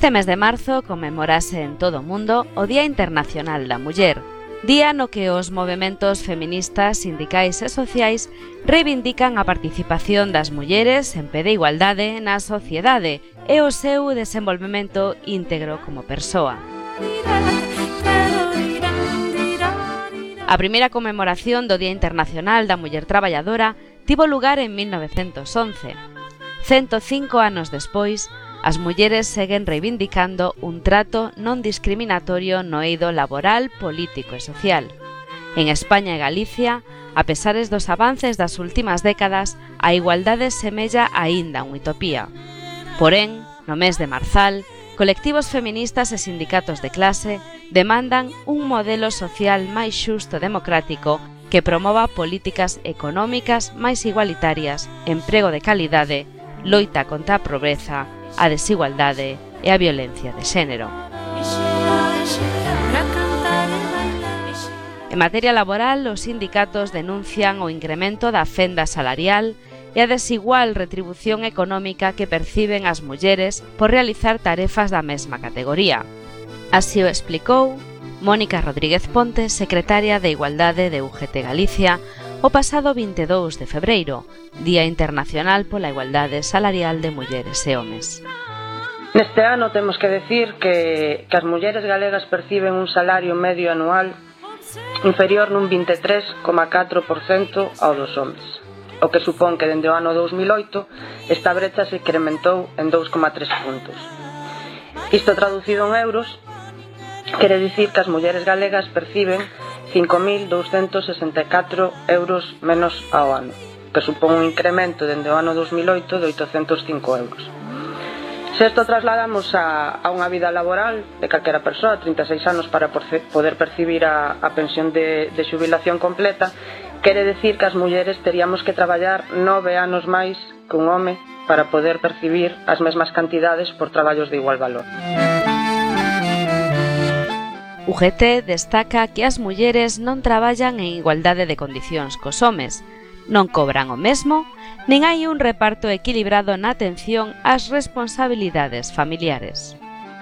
Este mes de marzo conmemorase en todo o mundo o Día Internacional da Muller, día no que os movimentos feministas, sindicais e sociais reivindican a participación das mulleres en pé de igualdade na sociedade e o seu desenvolvemento íntegro como persoa. A primeira conmemoración do Día Internacional da Muller Traballadora tivo lugar en 1911. 105 anos despois, As mulleres seguen reivindicando un trato non discriminatorio no eido laboral, político e social. En España e Galicia, a pesares dos avances das últimas décadas, a igualdade semella aínda unha utopía. Porén, no mes de marzal, colectivos feministas e sindicatos de clase demandan un modelo social máis xusto e democrático que promova políticas económicas máis igualitarias, emprego de calidade, loita contra a pobreza a desigualdade e a violencia de xénero. En materia laboral, os sindicatos denuncian o incremento da fenda salarial e a desigual retribución económica que perciben as mulleres por realizar tarefas da mesma categoría. Así o explicou Mónica Rodríguez Ponte, secretaria de Igualdade de UGT Galicia, o pasado 22 de febreiro, Día Internacional pola Igualdade Salarial de Mulleres e Homes. Neste ano temos que decir que, que as mulleres galegas perciben un salario medio anual inferior nun 23,4% ao dos homes, o que supón que dende o ano 2008 esta brecha se incrementou en 2,3 puntos. Isto traducido en euros, quere dicir que as mulleres galegas perciben 5.264 euros menos ao ano, que supón un incremento dende o ano 2008 de 805 euros. Se isto trasladamos a, a unha vida laboral de calquera persoa, 36 anos para poder percibir a, a pensión de, de xubilación completa, quere decir que as mulleres teríamos que traballar nove anos máis que un home para poder percibir as mesmas cantidades por traballos de igual valor. Música UGT destaca que as mulleres non traballan en igualdade de condicións cos homes, non cobran o mesmo, nin hai un reparto equilibrado na atención ás responsabilidades familiares.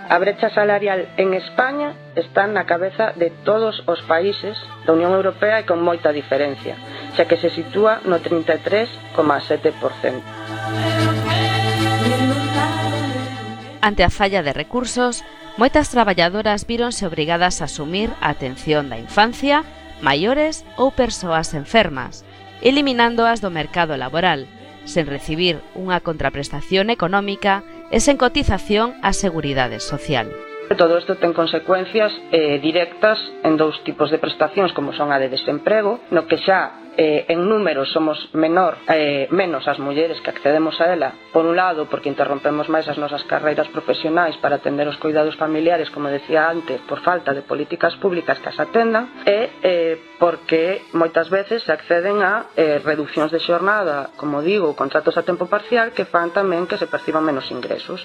A brecha salarial en España está na cabeza de todos os países da Unión Europea e con moita diferencia, xa que se sitúa no 33,7%. Ante a falla de recursos, moitas traballadoras víronse obrigadas a asumir a atención da infancia, maiores ou persoas enfermas, eliminándoas do mercado laboral, sen recibir unha contraprestación económica e sen cotización á Seguridade Social. Todo isto ten consecuencias eh, directas en dous tipos de prestacións, como son a de desemprego, no que xa eh, en número somos menor eh, menos as mulleres que accedemos a ela por un lado porque interrompemos máis as nosas carreiras profesionais para atender os cuidados familiares como decía antes por falta de políticas públicas que as atendan e eh, porque moitas veces se acceden a eh, reduccións de xornada como digo, contratos a tempo parcial que fan tamén que se perciban menos ingresos.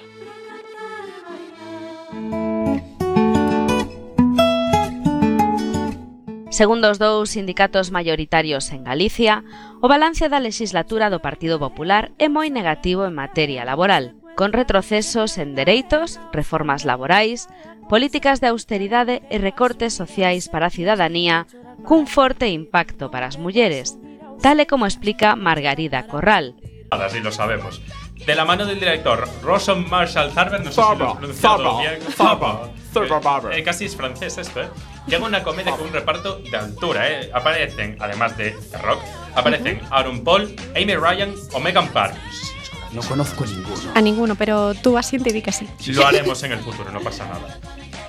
Segundo os dous sindicatos maioritarios en Galicia, o balance da legislatura do Partido Popular é moi negativo en materia laboral, con retrocesos en dereitos, reformas laborais, políticas de austeridade e recortes sociais para a cidadanía cun forte impacto para as mulleres, tal e como explica Margarida Corral. Así lo sabemos. De la mano del director Rosen Marshall Zarber, no sé si lo bien. Zarber, eh, Zarber. Eh, casi es francés esto, ¿eh? Llega una comedia con un reparto de altura, ¿eh? Aparecen, además de The Rock, aparecen Aaron Paul, Amy Ryan o Megan Park. No conozco ninguno. A ninguno, pero tú así te di que sí. Lo haremos en el futuro, no pasa nada.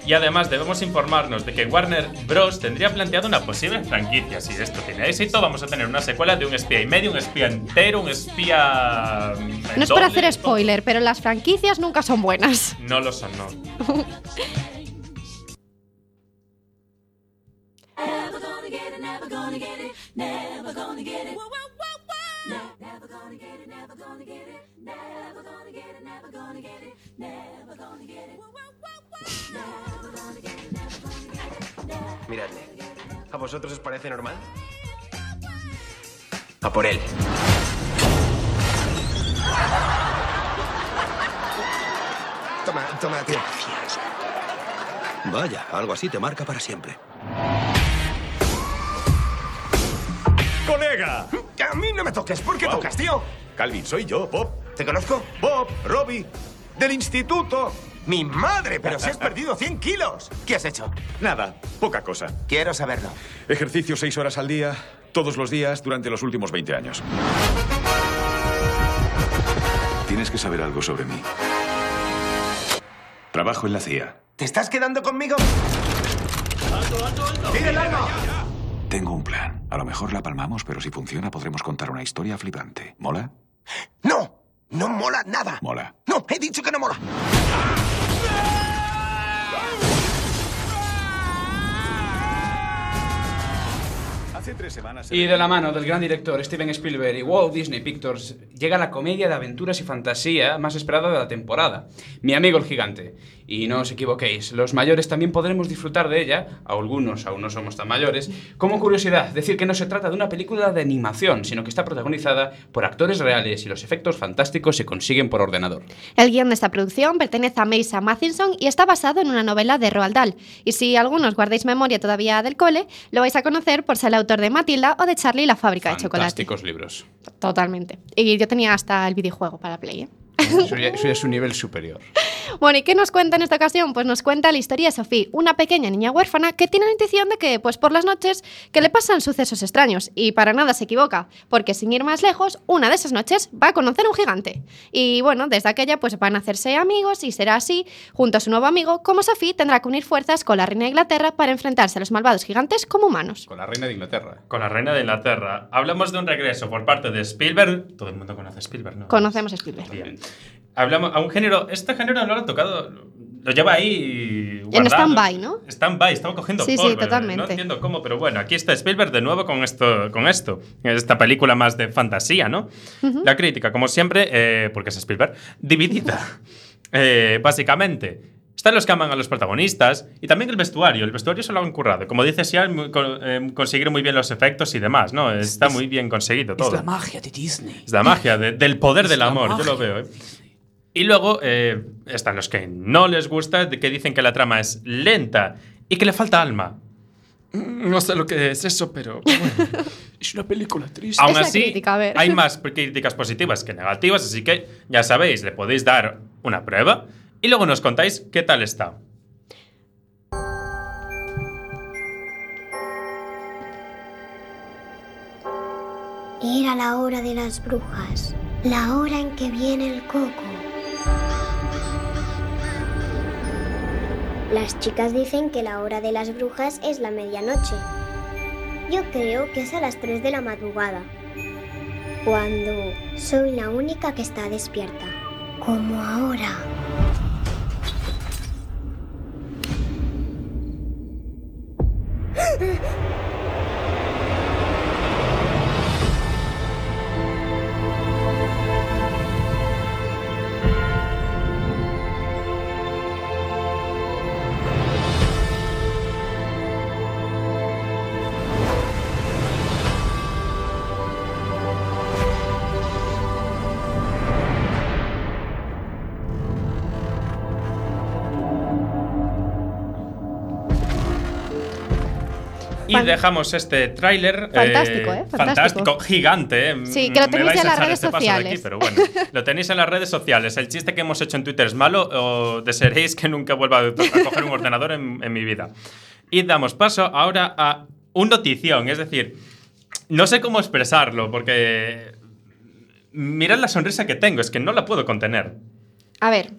Y además debemos informarnos de que Warner Bros. tendría planteado una posible franquicia. Si esto tiene éxito, vamos a tener una secuela de un espía y medio, un espía entero, un espía... No es por hacer spoiler, pero las franquicias nunca son buenas. No lo son, no. Miradle. ¿A vosotros os parece normal? A por él. Toma, toma, tío. Vaya, algo así te marca para siempre. ¡Colega! A mí no me toques. ¿Por qué Wow. tocas, tío? Calvin, soy yo, Bob. ¿Te conozco? Bob, Robbie, del instituto. ¡Mi madre! ¡Pero si has perdido 100 kilos! ¿Qué has hecho? Nada, poca cosa. Quiero saberlo. Ejercicio seis horas al día, todos los días, durante los últimos 20 años. Tienes que saber algo sobre mí. Trabajo en la CIA. ¿Te estás quedando conmigo? ¡Tira el arma! Tengo un plan. A lo mejor la palmamos, pero si funciona podremos contar una historia flipante. ¿Mola? ¡No! ¡No mola nada! Mola. ¡No! ¡He dicho que no mola! Hace tres semanas... Y de la mano del gran director Steven Spielberg y Walt Disney Pictures llega la comedia de aventuras y fantasía más esperada de la temporada, Mi amigo el gigante. Y no os equivoquéis, los mayores también podremos disfrutar de ella, algunos aún no somos tan mayores. Como curiosidad, decir que no se trata de una película de animación, sino que está protagonizada por actores reales y los efectos fantásticos se consiguen por ordenador. El guion de esta producción pertenece a Mason Mathinson y está basado en una novela de Roald Dahl. Y si algunos guardáis memoria todavía del cole, lo vais a conocer por ser el autor de Matilda o de Charlie y la fábrica de chocolate. Fantásticos libros. Totalmente. Y yo tenía hasta el videojuego para Play. ¿eh? Eso ya, eso ya es un nivel superior. Bueno, ¿y qué nos cuenta en esta ocasión? Pues nos cuenta la historia de Sophie, una pequeña niña huérfana que tiene la intuición de que, pues por las noches, que le pasan sucesos extraños. Y para nada se equivoca, porque sin ir más lejos, una de esas noches va a conocer un gigante. Y bueno, desde aquella pues van a hacerse amigos y será así, junto a su nuevo amigo, como Sophie tendrá que unir fuerzas con la reina de Inglaterra para enfrentarse a los malvados gigantes como humanos. Con la reina de Inglaterra. Con la reina de Inglaterra. Hablamos de un regreso por parte de Spielberg. Todo el mundo conoce a Spielberg, ¿no? Conocemos a Spielberg. Bien. Hablamos a un género. Este género no lo ha tocado. Lo lleva ahí. En guardado. stand-by, ¿no? Stand-by, estaba cogiendo Sí, sí, polvo, totalmente. No entiendo cómo, pero bueno, aquí está Spielberg de nuevo con esto. Con esto. Esta película más de fantasía, ¿no? La crítica, como siempre, eh, porque es Spielberg, dividida. Eh, básicamente. Están los que aman a los protagonistas y también el vestuario. El vestuario se lo han currado. Como dice Sian, eh, conseguir muy bien los efectos y demás, ¿no? Está muy bien conseguido todo. Es la magia de Disney. Es la magia de- del poder Es del amor, yo lo veo. ¿eh? Y luego eh, están los que no les gusta, que dicen que la trama es lenta y que le falta alma. Mm, No sé lo que es eso, pero bueno. Es una película triste. Aún así, crítica, a ver. hay más críticas positivas que negativas, así que ya sabéis, le podéis dar una prueba y luego nos contáis qué tal está. Era la hora de las brujas, la hora en que viene el coco. Las chicas dicen que la hora de las brujas es la medianoche. Yo creo que es a las 3 de la madrugada, cuando soy la única que está despierta, como ahora. Y Fan- dejamos este tráiler. Fantástico, ¿eh? Fantástico. Fantástico, gigante, ¿eh? Sí, que lo tenéis en las redes este de aquí, sociales. pero bueno, lo tenéis en las redes sociales. El chiste que hemos hecho en Twitter es malo o desearéis que nunca vuelva a, a coger un ordenador en, en mi vida. Y damos paso ahora a un notición, es decir, no sé cómo expresarlo porque mirad la sonrisa que tengo, es que no la puedo contener. A ver,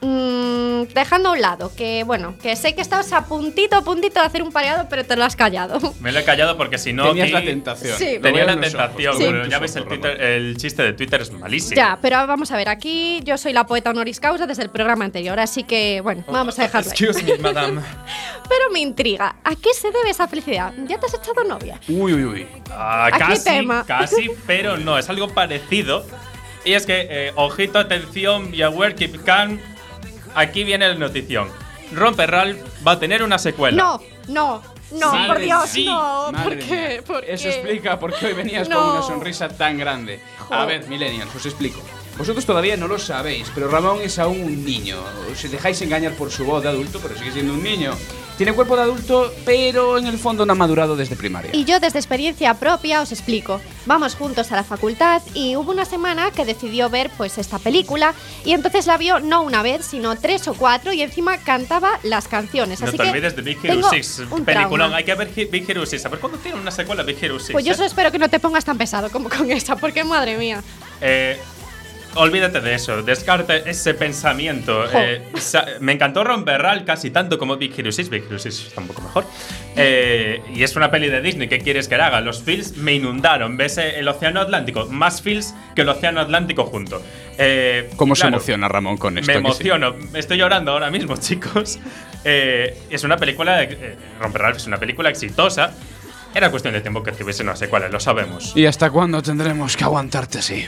mm, dejando a un lado, que bueno, que sé que estabas a puntito, a puntito de hacer un pareado, pero te lo has callado. Me lo he callado porque si no Tenías la tentación. Sí. Tenía la tentación, pero ya veis el, Twitter- el chiste de Twitter es malísimo. Ya, pero vamos a ver, aquí yo soy la poeta honoris causa desde el programa anterior, así que bueno, vamos a dejarlo ahí. Excuse me, madame. Pero me intriga, ¿a qué se debe esa felicidad? ¿Ya te has echado novia? Uy, uy, uy. Ah, Aquí casi, tema. casi, pero no, es algo parecido. Y es que, eh, ojito, atención, be aware, keep calm. Aquí viene la notición. Romper Ralph va a tener una secuela. No, no, No, Sí, por Dios, sí. no. ¿Por qué? ¿Por Eso qué? explica por qué hoy venías No. con una sonrisa tan grande. A ver, millennials, os explico. Vosotros todavía no lo sabéis, pero Ramón es aún un niño. Os dejáis engañar por su voz de adulto, pero sigue siendo un niño. Tiene cuerpo de adulto, pero en el fondo no ha madurado desde primaria. Y yo desde experiencia propia os explico. Vamos juntos a la facultad y hubo una semana que decidió ver pues esta película y entonces la vio no una vez, sino tres o cuatro y encima cantaba las canciones. No Así te que olvides de Big Hero tengo 6. un Peliculón. Hay que ver Big Hero 6. A ver cuándo tiene una secuela Big Hero 6. Pues yo eh? solo espero que no te pongas tan pesado como con esa, porque madre mía. Eh, olvídate de eso, descarta ese pensamiento. Eh, me encantó Ron Berral casi tanto como Big Hero 6. Big Hero 6 está un poco mejor. Eh, y es una peli de Disney, ¿qué quieres que haga? Los feels me inundaron. Ves eh, el Océano Atlántico, más feels que el Océano Atlántico junto. Eh, ¿Cómo se emociona Ramón con esto? Me sí? emociono, estoy llorando ahora mismo, chicos. Es una película, eh, Ron Berral es una película exitosa. Era cuestión de tiempo que tuviese una secuela, lo sabemos. ¿Y hasta cuándo tendremos que aguantarte así?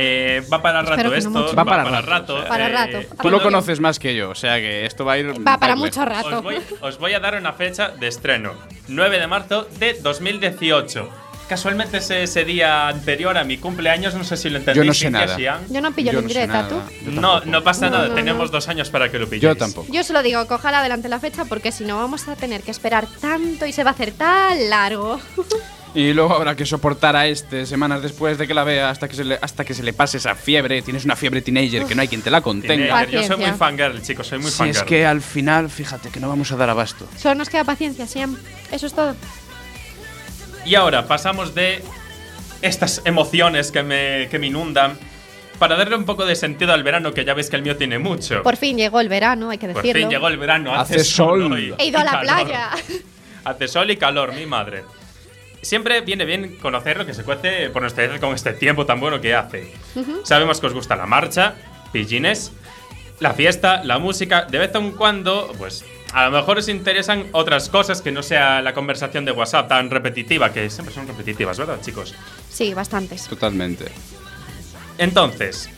Eh, va para rato no esto. mucho. Va para rato. Para eh, rato. Tú cuando- lo conoces más que yo, o sea que esto va a ir. Va para mucho rato. Os voy, os voy a dar una fecha de estreno. 9 de marzo de 2018. Casualmente es ese día anterior a mi cumpleaños, no sé si lo entendéis. Yo no sé nada. Yo no pillo Yo no ¿tú? No, no pasa No, nada, no, tenemos no. dos años para que lo pilléis. Yo tampoco. Yo solo digo que ojalá adelante la fecha porque si no vamos a tener que esperar tanto y se va a hacer tan largo. Y luego habrá que soportar a este semanas después de que la vea hasta que se le, hasta que se le pase esa fiebre. Tienes una fiebre teenager que no hay quien te la contenga. Yo soy muy fangirl, chicos, soy muy Si fangirl. es que al final, fíjate que no vamos a dar abasto. Solo nos queda paciencia, Siam. Eso es todo. Y ahora pasamos de estas emociones que me, que me inundan para darle un poco de sentido al verano, que ya veis que el mío tiene mucho. Por fin llegó el verano, hay que Por decirlo. fin llegó el verano, hace, Hace sol. hoy He ido a la calor. playa. Hace sol y calor, mi madre. Siempre viene bien conocer lo que se cuece por nuestra con este tiempo tan bueno que hace. Sabemos que os gusta la marcha, pillines, la fiesta, la música. De vez en cuando, pues a lo mejor os interesan otras cosas que no sea la conversación de WhatsApp tan repetitiva, que siempre son repetitivas, ¿verdad, chicos? Sí, bastantes. Totalmente. Entonces,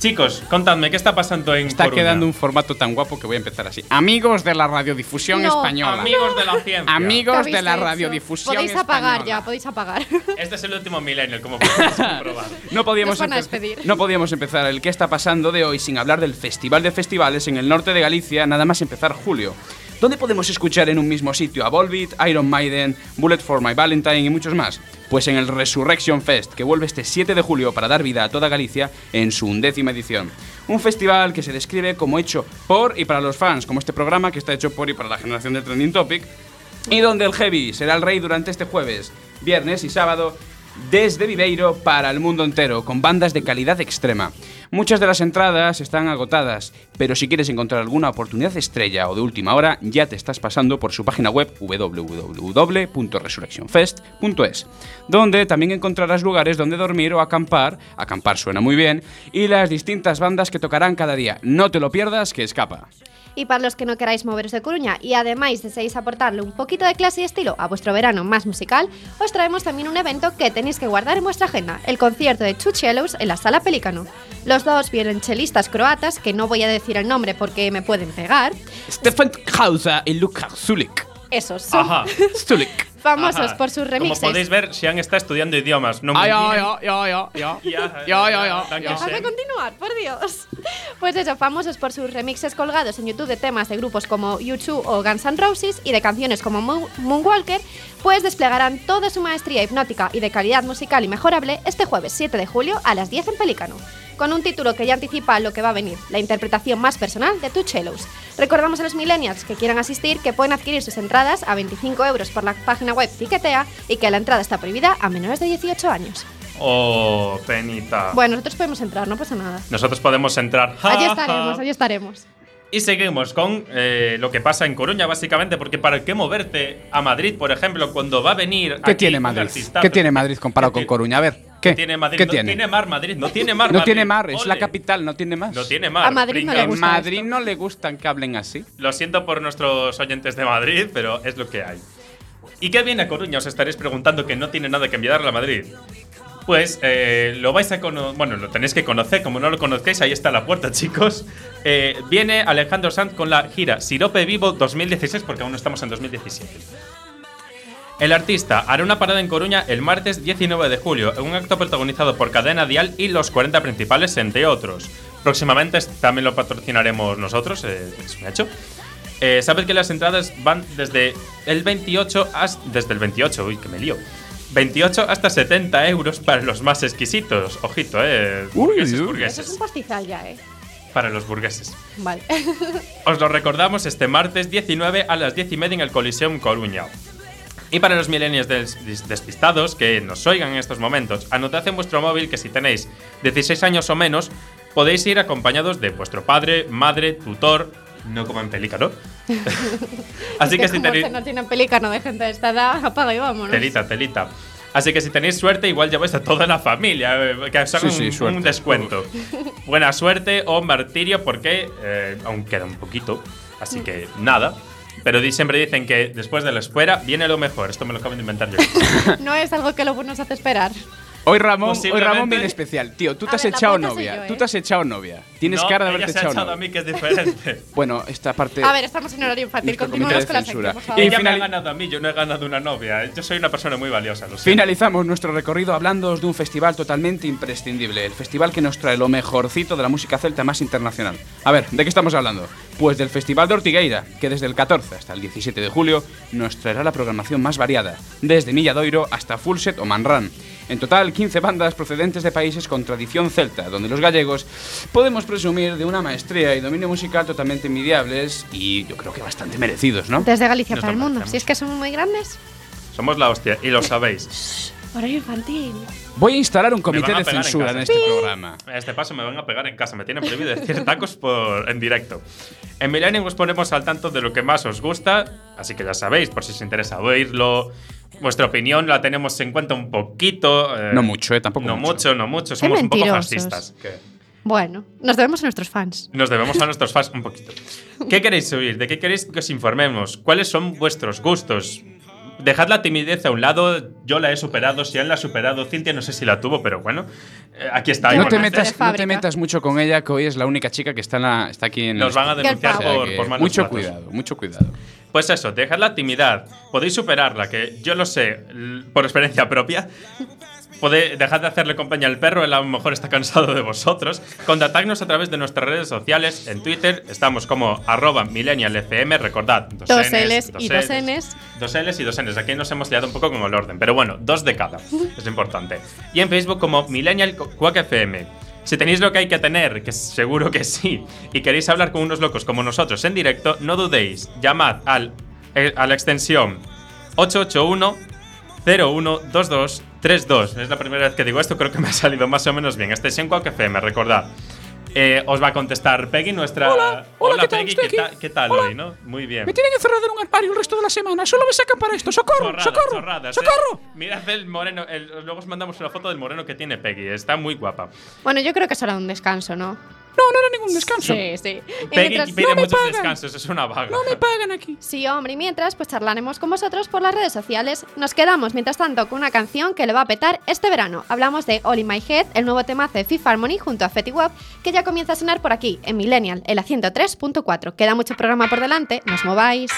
chicos, contadme, ¿qué está pasando en Está Coruña? quedando un formato tan guapo que voy a empezar así. Amigos de la radiodifusión No. española. Amigos de la ciencia. Amigos ¿Qué de la radiodifusión Podéis apagar española. ya, podéis apagar. Este es el último millennial, como podéis comprobar. No podíamos, Nos van a empe- despedir. no podíamos empezar el qué está pasando de hoy sin hablar del Festival de Festivales en el norte de Galicia, nada más empezar julio. ¿Dónde podemos escuchar en un mismo sitio a Volbeat, Iron Maiden, Bullet for My Valentine y muchos más? Pues en el Resurrection Fest, que vuelve este 7 de julio para dar vida a toda Galicia en su undécima edición. Un festival que se describe como hecho por y para los fans, como este programa que está hecho por y para la generación de Trending Topic, y donde el heavy será el rey durante este jueves, viernes y sábado desde Viveiro para el mundo entero, con bandas de calidad extrema. Muchas de las entradas están agotadas, pero si quieres encontrar alguna oportunidad estrella o de última hora, ya te estás pasando por su página web www.resurrectionfest.es, donde también encontrarás lugares donde dormir o acampar, acampar suena muy bien, y las distintas bandas que tocarán cada día. No te lo pierdas, que escapa. Y para los que no queráis moveros de Coruña y además deseáis aportarle un poquito de clase y estilo a vuestro verano más musical, os traemos también un evento que tenéis que guardar en vuestra agenda, el concierto de Cellos en la Sala Pelícano. Los dos violonchelistas croatas, que no voy a decir el nombre porque me pueden pegar, Stefan Hausa y Luka Zulik. Esos son Ajá. Zulik. famosos Ajá. por sus remixes. Como podéis ver, Xian está estudiando idiomas. No me Ay, ay, miren. ay, ay, ay, ay. Ya, Ya, ya, ya, Danke ya. schön. Déjame continuar, por Dios. Pues eso, famosos por sus remixes colgados en YouTube de temas de grupos como U2 o Guns N' Roses y de canciones como Moon- Moonwalker, pues desplegarán toda su maestría hipnótica y de calidad musical inmejorable este jueves 7 de julio a las 10 en Pelícano, con un título que ya anticipa lo que va a venir, la interpretación más personal de Two Cellos. Recordamos a los millennials que quieran asistir que pueden adquirir sus entradas a 25 euros por la página web Tiquetea y que la entrada está prohibida a menores de 18 años. Oh, penita. Bueno, nosotros podemos entrar, no pasa nada. Nosotros podemos entrar. Allí estaremos, allí estaremos. Y seguimos con eh, lo que pasa en Coruña, básicamente, porque para qué moverte a Madrid, por ejemplo, cuando va a venir. ¿Qué aquí tiene Madrid? ¿Qué tiene Madrid comparado ¿Qué con Coruña? A ver, ¿qué? ¿Qué tiene Madrid? ¿Qué no tiene? tiene mar Madrid, no tiene mar No Madrid. tiene mar, es la capital, no tiene más. No tiene mar. A Madrid no le. En Madrid esto. no le gustan que hablen así. Lo siento por nuestros oyentes de Madrid, pero es lo que hay. ¿Y qué viene a Coruña? Os estaréis preguntando que no tiene nada que enviarle a Madrid. Pues eh, lo vais a conocer, bueno, lo tenéis que conocer, como no lo conozcáis, ahí está la puerta, chicos. Eh, viene Alejandro Sanz con la gira Sirope Vivo 2016, porque aún no estamos en 2017. El artista hará una parada en Coruña el martes 19 de julio, en un acto protagonizado por Cadena Dial y los 40 principales, entre otros. Próximamente también lo patrocinaremos nosotros, eh, es un hecho. Eh, Sabes que las entradas van desde el 28 hasta, desde el 28, uy, que me lío. 28 hasta 70 euros para los más exquisitos. Ojito, eh. burgueses, Eso burgueses. es un pastizal ya, ¿eh? Para los burgueses. Vale. Os lo recordamos este martes 19 a las 10 y media en el Coliseum Coruña. Y para los des- despistados que nos oigan en estos momentos, anotad en vuestro móvil que si tenéis 16 años o menos, podéis ir acompañados de vuestro padre, madre, tutor, no como en pelícano. Así que, si tenéis... no tienen pelícano de gente de esta edad, apaga y vámonos. Telita, telita. Así que si tenéis suerte, igual lleváis a toda la familia, eh, que os hagan Sí, sí, un, descuento. Buena suerte o martirio, porque eh, aún queda un poquito. Así que nada. Pero siempre dicen que después de la espera viene lo mejor. Esto me lo acabo de inventar yo. No es algo que luego nos hace esperar. Hoy Ramón, hoy Ramón viene especial. Tío, tú te A has ver, echado novia. yo, ¿eh? Tú te has echado novia. Tienes No, cara de ella haberte se ha echado echado a novia. mí, que es diferente. Bueno, esta parte. A ver, estamos en horario infantil. Continuamos con la censura. sección, por favor. Y Ella me ha ganado a mí, yo no he ganado una novia. Yo soy una persona muy valiosa, lo sé. Finalizamos nuestro recorrido hablando de un festival totalmente imprescindible, el festival que nos trae lo mejorcito de la música celta más internacional. A ver, ¿de qué estamos hablando? Pues del Festival de Ortigueira, que desde el 14 hasta el 17 de julio nos traerá la programación más variada, desde Milladoiro hasta Fullset o Manran. En total, 15 bandas procedentes de países con tradición celta, donde los gallegos podemos presumir de una maestría y dominio musical totalmente envidiables y yo creo que bastante merecidos, ¿no? Desde Galicia Nos para el mundo. Si es que somos muy grandes. Somos la hostia, y lo sabéis. Horario infantil. Voy a instalar un comité de en censura en, casa. este programa. A este paso me van a pegar en casa. Me tienen prohibido decir tacos por, en directo. En Millennium os ponemos al tanto de lo que más os gusta, así que ya sabéis, por si os interesa oírlo. Vuestra opinión la tenemos en cuenta un poquito. eh, No mucho, eh, tampoco No mucho. mucho, no mucho. Somos un poco fascistas. Bueno, nos debemos a nuestros fans. nos debemos a nuestros fans un poquito. ¿Qué queréis oír? ¿De qué queréis que os informemos? ¿Cuáles son vuestros gustos? Dejad la timidez a un lado. Yo la he superado. Si él la ha superado, Cintia no sé si la tuvo, pero bueno. eh, aquí está. No te, metas, no te metas mucho con ella, que hoy es la única chica que está, en la- está aquí en Nos el van a denunciar. O sea por, malos mucho cuidado, mucho cuidado. Pues eso, dejad la timidez. Podéis superarla, que yo lo sé por experiencia propia. Podéis, dejad de hacerle compañía al perro, él a lo mejor está cansado de vosotros. Contactadnos a través de nuestras redes sociales. En Twitter estamos como arroba millennialfm, recordad. Dos, Dos Ls y dos Ns. Dos Ls y dos Ns. Aquí nos hemos liado un poco con el orden, pero bueno, dos de cada. es importante. Y en Facebook como Millennial Quack FM. Si tenéis lo que hay que tener, que seguro que sí, y queréis hablar con unos locos como nosotros en directo, no dudéis, llamad al, eh, a la extensión 881 012232. Es la primera vez que digo esto, creo que me ha salido más o menos bien. Extensión Quack FM, recordad. Eh, os va a contestar Peggy, nuestra. Hola, hola, ¿qué tal? Peggy, Estoy ¿qué, ta- qué tal Hola. hoy, no? Muy bien. Me tienen encerrado en un armario el resto de la semana. Solo me sacan para esto. ¡Socorro! Chorradas, ¡Socorro! chorradas, ¿eh? ¡Socorro! Mirad el moreno. el- luego os mandamos una foto del moreno que tiene Peggy. Está muy guapa. Bueno, yo creo que será un descanso, ¿no? No, no era ningún descanso. Sí, sí. Y Peggy mientras- pide No me muchos pagan. descansos, es una vaga. No me pagan aquí. Sí, hombre, y mientras, pues charlaremos con vosotros por las redes sociales. Nos quedamos, mientras tanto, con una canción que le va a petar este verano. Hablamos de All in My Head, el nuevo temazo de Fifth Harmony junto a Fetty Wap, que ya comienza a sonar por aquí, en Millennial, en la 103.4. Queda mucho programa por delante, no os mováis.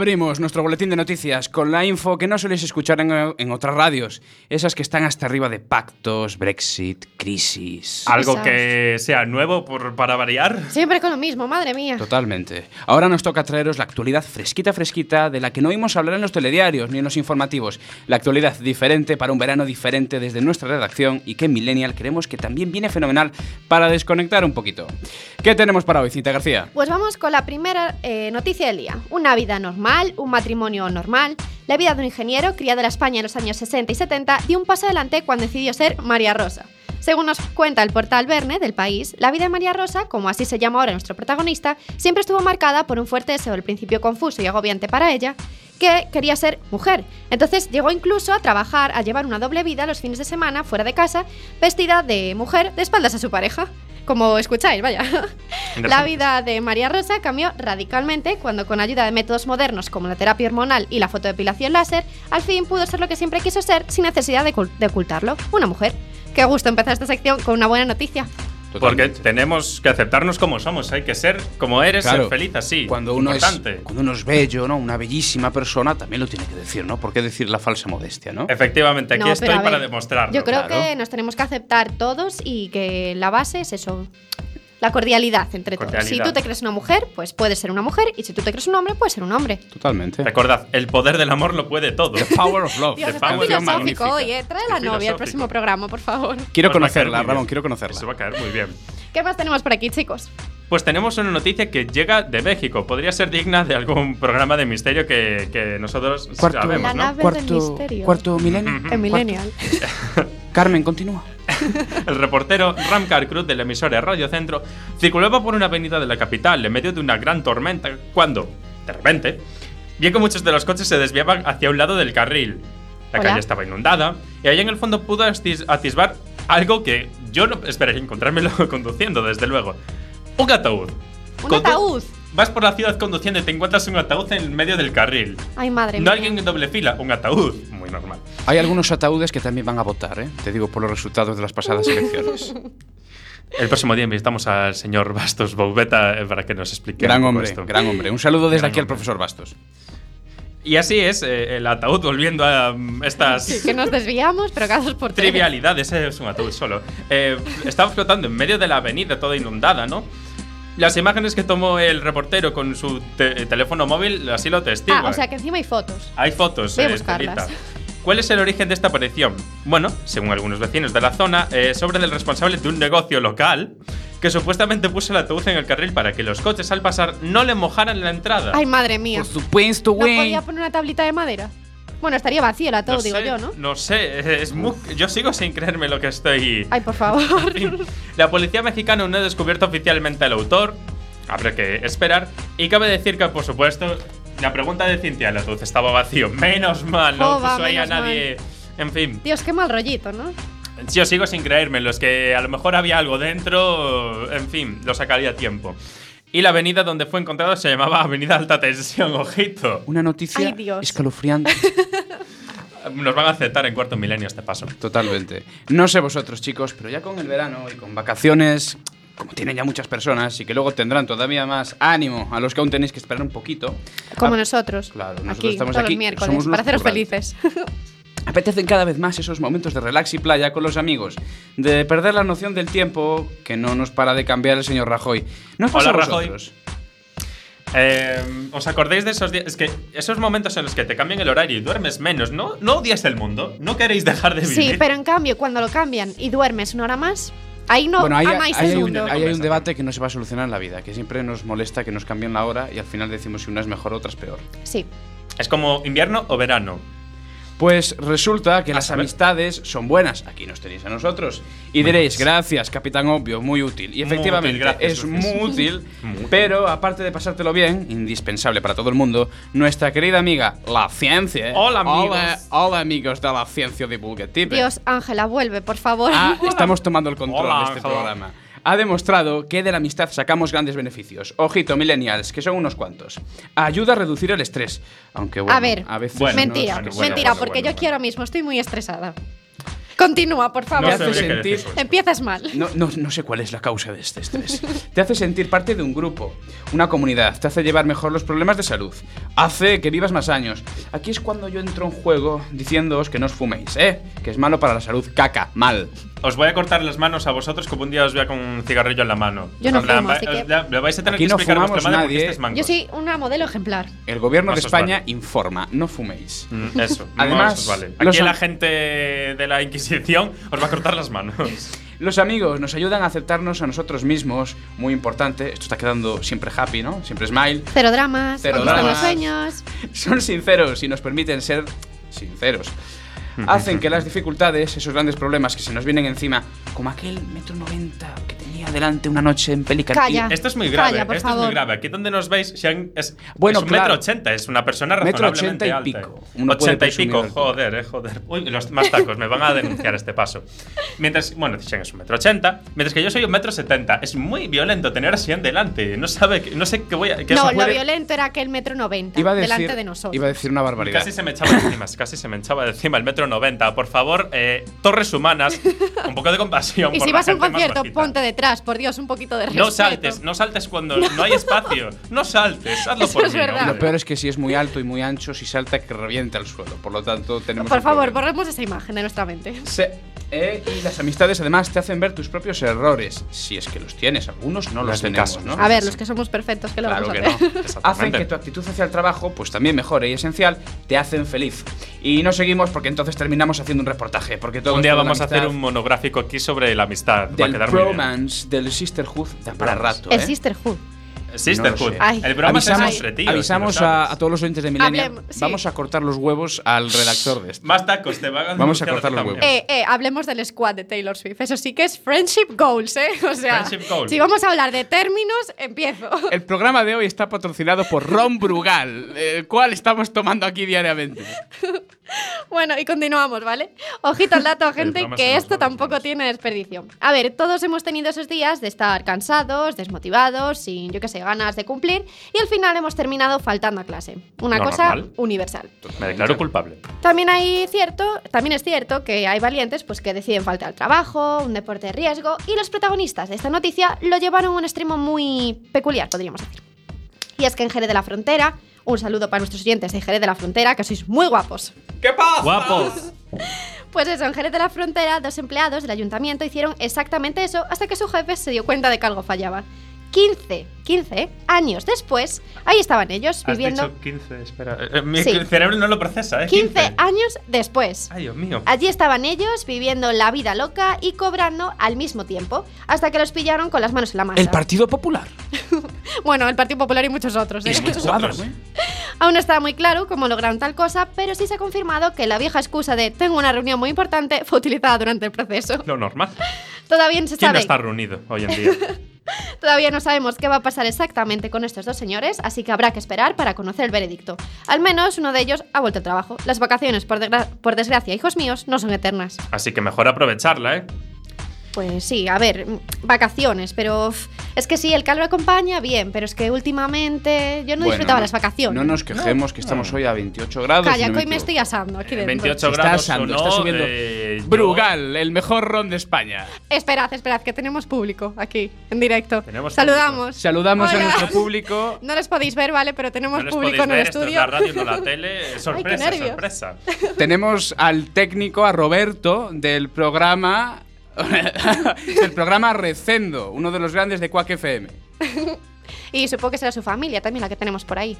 Abrimos nuestro boletín de noticias con la info que no soléis escuchar en, en otras radios. Esas que están hasta arriba de pactos, Brexit, crisis. Algo que sea nuevo por, para variar. Siempre con lo mismo, madre mía. Totalmente. Ahora nos toca traeros la actualidad fresquita, fresquita, de la que no oímos hablar en los telediarios ni en los informativos. La actualidad diferente para un verano diferente desde nuestra redacción y que en Millennial creemos que también viene fenomenal para desconectar un poquito. ¿Qué tenemos para hoy, Cita García? Pues vamos con la primera eh, noticia del día. Una vida normal, un matrimonio normal. La vida de un ingeniero criado en España en los años 60 y 70 dio un paso adelante cuando decidió ser María Rosa. Según nos cuenta el portal Verne del país, la vida de María Rosa, como así se llama ahora nuestro protagonista, siempre estuvo marcada por un fuerte deseo al principio confuso y agobiante para ella, que quería ser mujer. Entonces llegó incluso a trabajar, a llevar una doble vida los fines de semana fuera de casa, vestida de mujer de espaldas a su pareja. Como escucháis, vaya. La vida de María Rosa cambió radicalmente cuando con ayuda de métodos modernos como la terapia hormonal y la fotodepilación láser, al fin pudo ser lo que siempre quiso ser sin necesidad de, de ocultarlo, una mujer. Qué gusto empezar esta sección con una buena noticia. Porque tenemos que aceptarnos como somos. Hay que ser como eres, Claro. ser feliz así. Cuando uno, es, Importante. cuando uno es bello, ¿no? Una bellísima persona, también lo tiene que decir, ¿no? ¿Por qué decir la falsa modestia, no? Efectivamente, aquí No, estoy para demostrarlo. Yo creo claro. que nos tenemos que aceptar todos y que la base es eso. La cordialidad entre todos. Si Cordialidad. tú te crees una mujer, pues puedes ser una mujer. Y si tú te crees un hombre, puedes ser un hombre. Totalmente. Recordad, el poder del amor lo puede todo. The power of love. Dios, The power filosófico ¿eh? Trae a la novia al próximo programa, por favor. Quiero conocerla, Ramón, quiero Se conocerla. va a caer muy bien. ¿Qué más tenemos por aquí, chicos? Pues tenemos una noticia que llega de México. Podría ser digna de algún programa de misterio que, que nosotros Cuarto, sabemos, La ¿no? nave del cuarto, misterio. cuarto milenio. En Millennial. Carmen, continúa. El reportero Ramcar Cruz de la emisora Radio Centro circulaba por una avenida de la capital en medio de una gran tormenta cuando, de repente, vio que muchos de los coches se desviaban hacia un lado del carril. La Hola. calle estaba inundada y allá en el fondo pudo atis- atisbar algo que yo no esperaría encontrármelo conduciendo, desde luego. Un ataúd. Un ataúd. Vas por la ciudad conduciendo y te encuentras un ataúd en medio del carril. Ay, madre No mía. alguien en doble fila, un ataúd. Muy normal. Hay algunos ataúdes que también van a votar, ¿eh? Te digo por los resultados de las pasadas elecciones. El próximo día invitamos al señor Bastos Boubeta eh, para que nos explique. gran hombre, esto. gran hombre. Un saludo desde Gran aquí al hombre. profesor Bastos. Y así es, eh, el ataúd volviendo a mm, estas Sí, que nos desviamos, pero cada dos por trivialidades, eh, es un ataúd solo. Eh, estaba flotando en medio de la avenida, toda inundada, ¿no? Las imágenes que tomó el reportero con su te- teléfono móvil así lo testiguan. Ah, o sea que encima hay fotos. Hay fotos, Voy a eh, buscarlas. ¿Cuál es el origen de esta aparición? Bueno, según algunos vecinos de la zona, eh, sobre del responsable de un negocio local que supuestamente puso el ataúd en el carril para que los coches al pasar no le mojaran la entrada. Ay, madre mía. Por supuesto, ¿No podía poner una tablita de madera? Bueno, estaría vacío el ataúd, digo sé, yo, ¿no? No sé, es muy- yo sigo sin creerme lo que estoy. Ay, por favor. La policía mexicana no ha descubierto oficialmente al autor. Habrá que esperar. Y cabe decir que, por supuesto, la pregunta de Cintia, el ataúd estaba vacío. Menos mal, no Jova, puso ahí a menos nadie. En fin, Dios, qué mal rollito, ¿no? yo sigo sin creerme. Los que a lo mejor había algo dentro, en fin, lo sacaría a tiempo. Y la avenida donde fue encontrado se llamaba Avenida Alta Tensión, ojito. Una noticia Ay, Dios. escalofriante. Nos van a aceptar en cuarto milenio este paso. Totalmente. No sé vosotros, chicos, pero ya con el verano y con vacaciones, como tienen ya muchas personas y que luego tendrán todavía más ánimo a los que aún tenéis que esperar un poquito. Como a- nosotros. Claro, nosotros aquí, estamos todos aquí, los miércoles, somos para haceros currantes. felices. Apetecen cada vez más esos momentos de relax y playa con los amigos, de perder la noción del tiempo que no nos para de cambiar el señor Rajoy. ¿No os pasa Hola, a Rajoy. Eh, ¿Os acordáis de esos días? Es que esos momentos en los que te cambian el horario y duermes menos, ¿no? ¿No odias el mundo? ¿No queréis dejar de vivir? Sí, pero en cambio, cuando lo cambian y duermes una hora más, ahí no bueno, ahí, amáis ahí el hay, un, mundo. ahí hay un debate que no se va a solucionar en la vida, que siempre nos molesta que nos cambien la hora y al final decimos si una es mejor, otra es peor. Sí. Es como invierno o verano. Pues resulta que A las saber. amistades son buenas. Aquí nos tenéis a nosotros. Y diréis, gracias, Capitán Obvio, muy útil. Y Muy efectivamente, útil, gracias, es gracias. muy útil. Pero aparte de pasártelo bien, indispensable para todo el mundo, nuestra querida amiga, la ciencia. Hola, amigos. Hola, hola, amigos de la ciencia divulgativa. Dios, Ángela, vuelve, por favor. Ah, estamos tomando el control Hola, de este Ángela. programa. Ha demostrado que de la amistad sacamos grandes beneficios. Ojito, millennials, que son unos cuantos. Ayuda a reducir el estrés. Aunque bueno, a ver, a veces Bueno, mentira, bueno, mentira, bueno, porque bueno, yo aquí ahora mismo estoy muy estresada. Continúa, por Te favor. hace sentir Empiezas mal. No, no, no sé cuál es la causa de este estrés. Te hace sentir parte de un grupo, una comunidad, te hace llevar mejor los problemas de salud, hace que vivas más años. Aquí es cuando yo entro en juego diciéndoos que no os fuméis, ¿eh? Que es malo para la salud, caca, mal. Os voy a cortar las manos a vosotros como un día os vea con un cigarrillo en la mano. Yo no En plan, fumo, va- así que- Le vais a tener Aquí que no explicar a vuestra madre nadie. mancos. Yo soy una modelo ejemplar. El gobierno de España vale. informa, no fuméis. Mm, Eso. Además, vale. los Aquí am- la gente de la Inquisición os va a cortar las manos. Los amigos nos ayudan a aceptarnos a nosotros mismos, muy importante. Esto está quedando siempre happy, ¿no? Siempre smile. Cero dramas, Cero conquistan los dramas. sueños. Son sinceros y nos permiten ser sinceros. Hacen que las dificultades, esos grandes problemas que se nos vienen encima, como aquel metro noventa que tenía delante una noche en Pelicantillo. Esto es muy grave. Calla, por esto es favor. muy grave. Aquí donde nos veis, Sean es, Bueno, es un claro. metro ochenta. Es una persona Metro razonablemente ochenta y alta. pico. Uno puede ochenta y presumir pico. Joder, eh, joder. Uy, los más tacos me van a denunciar este paso. Mientras, bueno, Sean es un metro ochenta. Mientras que yo soy un metro setenta. Es muy violento tener a Sean delante. No sabe, que- no sé qué voy a. qué No, lo puede- violento era aquel metro 90 Iba a decir, delante de nosotros. iba a decir una barbaridad. Casi se me echaba encima, casi se me echaba de encima el metro 90. Por favor, eh, torres humanas, un poco de compasión. y por si vas a un concierto, ponte detrás, por Dios, un poquito de respeto. No saltes, no saltes cuando no, hay espacio. No saltes, hazlo Eso por es mí. verdad. hombre. Lo peor es que si es muy alto y muy ancho, si salta que revienta el suelo. Por lo tanto, tenemos. Por favor, problema. borremos esa imagen de nuestra mente. Sí. Eh, y las amistades además te hacen ver tus propios errores, si es que los tienes. Algunos no No los mi tenemos, caso. ¿no? A ver, los que somos perfectos, ¿qué lo Claro vamos que a hacer? no. Exactamente. Hacen que tu actitud hacia el trabajo pues también mejore y esencial, te hacen feliz. Y no seguimos porque entonces terminamos haciendo un reportaje, porque todo Un día vamos a hacer un monográfico aquí sobre la amistad. Va a del quedar muy bien. bromance, del sisterhood, da para rato, El ¿eh? Sisterhood. Sisterhood. No. El es avisamos entre tíos, avisamos si a, todos los oyentes de Hablem- sí. vamos a cortar los huevos al redactor de esto. Más tacos, te van a Vamos a cortar los huevos. Eh, eh, hablemos del squad de Taylor Swift. Eso sí que es friendship goals, ¿eh? O sea, Friendship goals. si vamos a hablar de términos, empiezo. El programa de hoy está patrocinado por Ron Brugal, el cual estamos tomando aquí diariamente. Bueno, y continuamos, ¿vale? Ojito al dato, gente, que esto tampoco tiene desperdicio. A ver, todos hemos tenido esos días de estar cansados, desmotivados, sin, yo qué sé, ganas de cumplir, y al final hemos terminado faltando a clase. Una No, cosa normal. universal. Me declaro culpable. También hay cierto, también es cierto que hay valientes pues que deciden faltar al trabajo, un deporte de riesgo, y los protagonistas de esta noticia lo llevaron a un extremo muy peculiar, podríamos decir. Y es que en Jerez de la Frontera, un saludo para nuestros oyentes de Jerez de la Frontera, que sois muy guapos. ¿Qué pasa? ¡Guapos! Pues eso, en Jerez de la Frontera, dos empleados del ayuntamiento hicieron exactamente eso hasta que su jefe se dio cuenta de que algo fallaba. 15, 15 años después, ahí estaban ellos Has viviendo. dicho 15, espera. Eh, eh, mi Sí. cerebro no lo procesa, ¿eh? 15 años después. Ay, Dios mío. Allí estaban ellos viviendo la vida loca y cobrando al mismo tiempo, hasta que los pillaron con las manos en la masa. El Partido Popular. bueno, el Partido Popular y muchos otros. ¿eh? Y muchos otros. Aún no está muy claro cómo lograron tal cosa, pero sí se ha confirmado que la vieja excusa de tengo una reunión muy importante fue utilizada durante el proceso. Lo normal. Todavía no se ¿Quién no sabe. está reunido hoy en día? Todavía no sabemos qué va a pasar exactamente con estos dos señores, así que habrá que esperar para conocer el veredicto. Al menos uno de ellos ha vuelto al trabajo. Las vacaciones, por, por desgracia, hijos míos, no son eternas. Así que mejor aprovecharla, ¿eh? Pues sí, a ver, vacaciones, pero es que sí, el calor acompaña, bien, pero es que últimamente yo no Bueno, disfrutaba no- las vacaciones. No nos quejemos que estamos hoy a 28 grados. Calla, si no que hoy me estoy asando aquí dentro. 28 Se está grados asando, o está no, subiendo. eh, yo- Brugal, el mejor ron de España. Esperad, esperad, que tenemos público aquí, en directo. Tenemos Saludamos. Saludamos Hola. a nuestro público. No les podéis ver, ¿vale? Pero tenemos público en el ver, esto es estudio. la radio, no la tele. Sorpresa, nervios. sorpresa. Tenemos al técnico, a Roberto, del programa. del programa Recendo, uno de los grandes de Quack FM. Y supongo que será su familia también la que tenemos por ahí.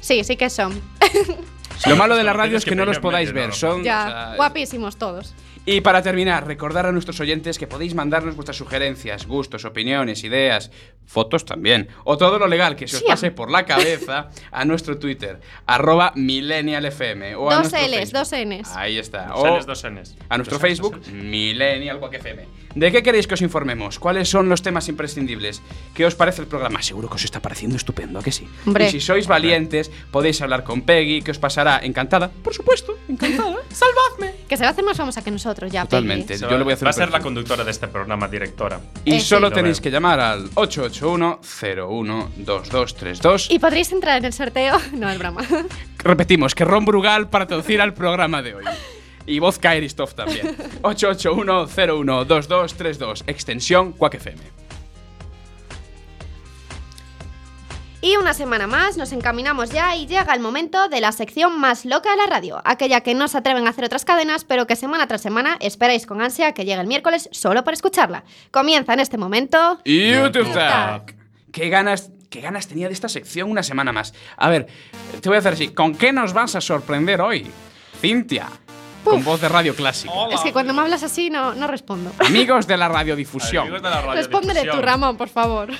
Sí, sí que son. Lo malo de la radio es que no los podáis ver. Son, ya, o sea, guapísimos todos. Y para terminar, recordar a nuestros oyentes que podéis mandarnos vuestras sugerencias, gustos, opiniones, ideas, fotos también, o todo lo legal que se os pase por la cabeza a nuestro Twitter, arroba millennialfm. O a Dos nuestro L's, Facebook. dos Ns. Ahí está. Dos O Ns, dos Ns. a nuestro Dos Facebook. Millennial Quack FM. ¿De qué queréis que os informemos? ¿Cuáles son los temas imprescindibles? ¿Qué os parece el programa? Seguro que os está pareciendo estupendo, ¿a que sí? Hombre. Y si sois valientes, podéis hablar con Peggy, que os pasará encantada. Por supuesto, encantada. ¡Salvadme! Que se va a hacer más famosa que nosotros ya. Totalmente. Peggy. Yo le voy a hacer Va a ser la conductora de este programa, directora. Y Eh, solo sí. tenéis Lo que llamar al 881-01-2232. Y podréis entrar en el sorteo. No, es broma. Repetimos, que Ron Brugal patrocina el programa de hoy. Y voz Kairistov también. 881-012232, extensión Quack FM. Y una semana más nos encaminamos ya y llega el momento de la sección más loca de la radio, aquella que no se atreven a hacer otras cadenas, pero que semana tras semana esperáis con ansia que llegue el miércoles solo para escucharla. Comienza en este momento. YouTube Tag. ¿Qué ganas, ¿Qué ganas tenía de esta sección una semana más? A ver, te voy a hacer así. ¿Con qué nos vas a sorprender hoy? Cintia. Con voz de radio clásica. Es que cuando me hablas así no, no respondo. Amigos de la radiodifusión. Amigos de la Respóndele tú, radiodifusión. Ramón, por favor.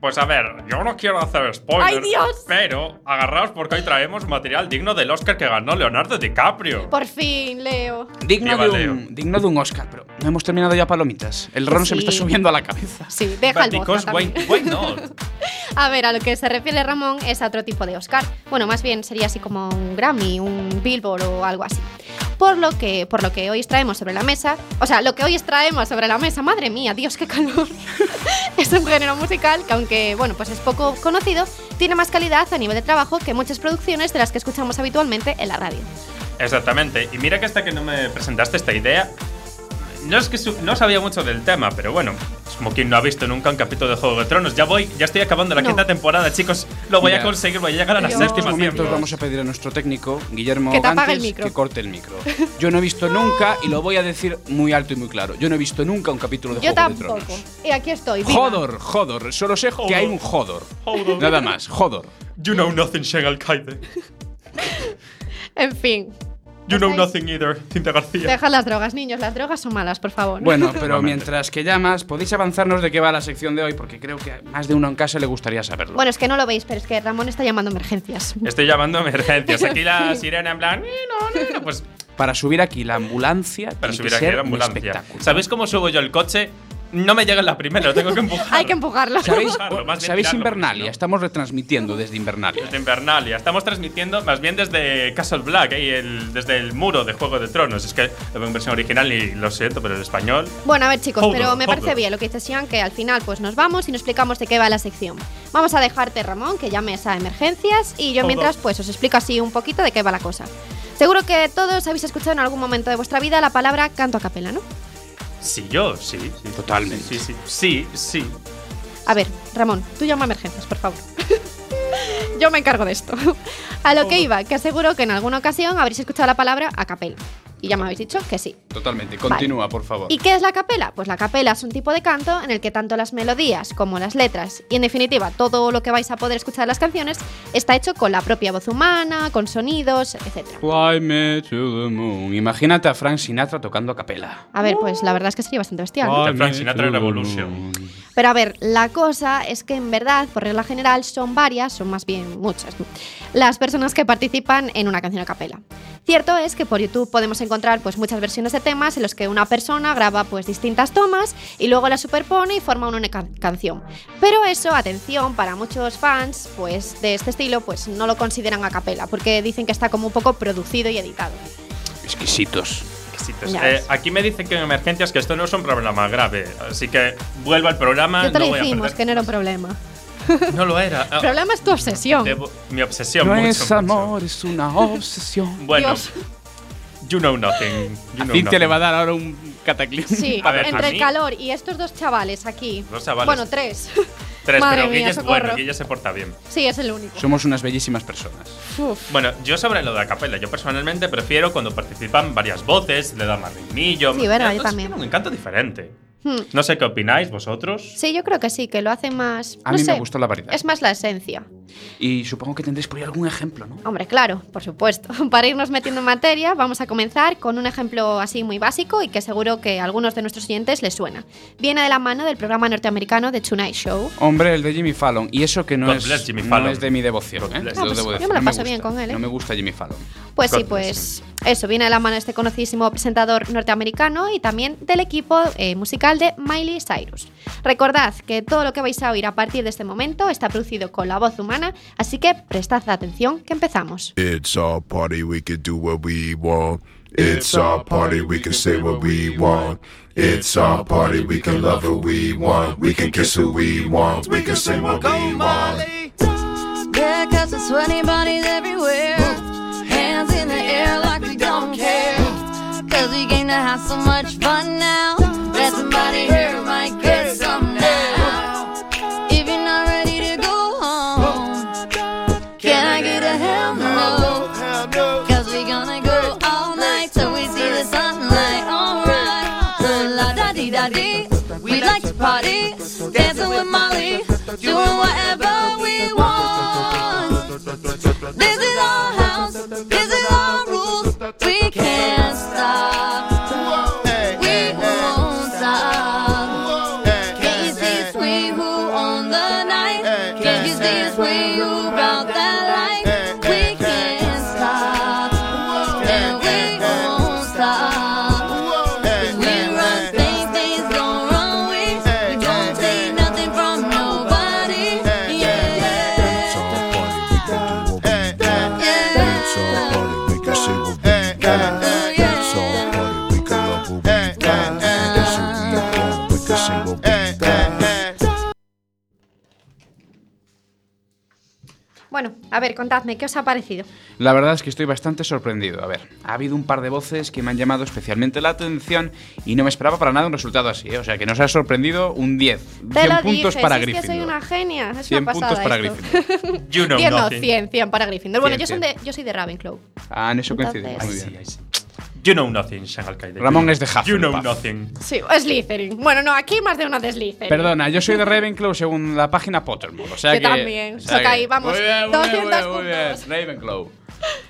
Pues a ver, yo no quiero hacer spoilers. ¡Ay, Dios! Pero agarraos porque hoy traemos material digno del Oscar que ganó Leonardo DiCaprio. Por fin, Leo. Digno de, un, digno de un Oscar, pero no hemos terminado ya palomitas. El ron se me está subiendo a la cabeza. Sí, deja el Because vodka why, también. why not? A ver, a lo que se refiere Ramón es a otro tipo de Oscar. Bueno, más bien sería así como un Grammy, un Billboard o algo así. Por lo que, por lo que hoy os traemos sobre la mesa, o sea, lo que hoy os traemos sobre la mesa, madre mía, Dios, qué calor. es un género musical que aunque, bueno, pues es poco conocido, tiene más calidad a nivel de trabajo que muchas producciones de las que escuchamos habitualmente en la radio. Exactamente. Y mira que hasta que no me presentaste esta idea, no es que su- no sabía mucho del tema, pero bueno, es como quien no ha visto nunca un capítulo de Juego de Tronos. Ya voy, ya estoy acabando la No. quinta temporada, chicos. Lo voy a conseguir, voy a llegar a la Dios. En momentos vamos a pedir a nuestro técnico, Guillermo Que Gantes, que corte el micro. Yo no he visto nunca, y lo voy a decir muy alto y muy claro, yo no he visto nunca un capítulo de Yo Juego de tampoco. Tronos. Y aquí estoy. viva. Jodor, Jodor. Solo sé que hay un Jodor. Hodor. Nada más, Jodor. You know nothing, Shen Al-Qaeda. En fin. You know nothing either, Cinta García. Deja las drogas, niños. Las drogas son malas, por favor. Bueno, pero mientras que llamas, podéis avanzarnos de qué va la sección de hoy, porque creo que a más de uno en casa le gustaría saberlo. Bueno, es que no lo veis, pero es que Ramón está llamando a emergencias. Estoy llamando a emergencias. Aquí la sirena en plan. "Ni, no, ni, no", Pues Para subir aquí la ambulancia, para tiene subir que aquí ser la ambulancia. ¿Sabéis cómo subo yo el coche? No me llega en la primera, lo tengo que empujar. Hay que empujarlo. ¿Sabéis, Empujarlo, ¿sabéis Invernalia? Estamos retransmitiendo desde Invernalia. Desde Invernalia. Estamos transmitiendo más bien desde Castle Black, el, desde el muro de Juego de Tronos. Es que lo veo en versión original y lo siento, pero el español. Bueno, a ver chicos, Hold pero on, me parece on. bien lo que dice Sian, que al final pues nos vamos y nos explicamos de qué va la sección. Vamos a dejarte, Ramón, que llames a emergencias y yo Hold mientras on. pues os explico así un poquito de qué va la cosa. Seguro que todos habéis escuchado en algún momento de vuestra vida la palabra canto a capela, ¿no? Sí, yo, sí. sí. Totalmente. Sí, sí, sí. Sí, sí. A ver, Ramón, tú llama a emergencias, por favor. Yo me encargo de esto. A lo que iba, que seguro que en alguna ocasión habréis escuchado la palabra a capela. Y ya me habéis dicho que sí. Totalmente. Continúa, por favor. ¿Y qué es la capela? Pues la capela es un tipo de canto en el que tanto las melodías como las letras y en definitiva todo lo que vais a poder escuchar en las canciones está hecho con la propia voz humana, con sonidos, etc. Fly me to the moon. Imagínate a Frank Sinatra tocando a capela. A ver, pues la verdad es que sería bastante bestial. ¿no? Frank Sinatra Revolution. moon. Pero a ver, la cosa es que en verdad, por regla general, son varias, son más bien muchas, las personas que participan en una canción a capela. Cierto es que por YouTube podemos encontrar pues muchas versiones de temas en los que una persona graba pues distintas tomas y luego las superpone y forma una única canción. Pero eso, atención, para muchos fans pues de este estilo pues no lo consideran a capela porque dicen que está como un poco producido y editado. Exquisitos. Eh, aquí me dicen que en emergencias que esto no es un problema grave. Así que vuelvo al programa. Ya te no lo dijimos que no era un problema. No lo era. El Ah, problema es tu obsesión. debo- mi obsesión. No mucho, es mucho. amor, es una obsesión. Bueno, Dios. You know nothing. You A know Cintia le va a dar ahora un cataclismo. Sí, A ver, entre a el calor y estos dos chavales aquí. Dos chavales. Bueno, tres. Tres, Madre pero mía, Guille es bueno, Guille se porta bien. Sí, es el único. Somos unas bellísimas personas. Uf. Bueno, yo sobre lo de la capela, yo personalmente prefiero cuando participan varias voces, le da más ritmillo. Sí, verdad, yo también. un encanto diferente. Hmm. No sé qué opináis vosotros. Sí, yo creo que sí, que lo hace más. A no mí me sé, gusta la variedad. Es más la esencia. Y supongo que tendréis por ahí algún ejemplo, ¿no? Hombre, claro, por supuesto. Para irnos metiendo en materia, vamos a comenzar con un ejemplo así muy básico y que seguro que a algunos de nuestros oyentes les suena. Viene de la mano del programa norteamericano The Tonight Show. Hombre, el de Jimmy Fallon. Y eso que no, God es, bless Jimmy no Fallon. es de mi devoción, ¿eh? No, pues debo yo me la no paso gusta. bien con él, ¿eh? No me gusta Jimmy Fallon. Pues sí, pues eso, viene de la mano de este conocidísimo presentador norteamericano y también del equipo eh, musical de Miley Cyrus. Recordad que todo lo que vais a oír a partir de este momento está producido con la voz humana, así que prestad atención que empezamos. It's our party, we can do what we want. It's our party, we can say what we want. It's our party, we can love who we want. We can kiss who we want. We can say what we want. Yeah, cause there's sweaty bodies everywhere. Hands in the air like we don't care. But now that somebody here might get some now. If you're not ready to go home, can I get a hell no? Cause we gonna go all night till we see the sunlight. Alright, la da da. We like to party, dancing with Molly, doing whatever a ver, contadme, ¿qué os ha parecido? La verdad es que estoy bastante sorprendido. A ver, ha habido un par de voces que me han llamado especialmente la atención y no me esperaba para nada un resultado así, ¿eh? O sea, que nos ha sorprendido un 10. 100 Te lo puntos dije, para si es que Gryffindor. soy una genia. Es 100 una puntos para esto. Gryffindor. You know 100 no, nothing. 100, 100 para Gryffindor. Bueno, 100, yo, son de, yo soy de Ravenclaw. Ah, en eso coincidimos. Entonces- Muy bien. You know nothing, Sean Alcaide. Ramón es de You know Hufflepuff. nothing. Sí, Slytherin. Bueno, no, aquí más de una de Slytherin. Perdona, yo soy de Ravenclaw según la página Pottermore. O sea Yo que, también. o sea que- vamos, Muy bien, muy 200 bien, muy bien, puntos. Ravenclaw.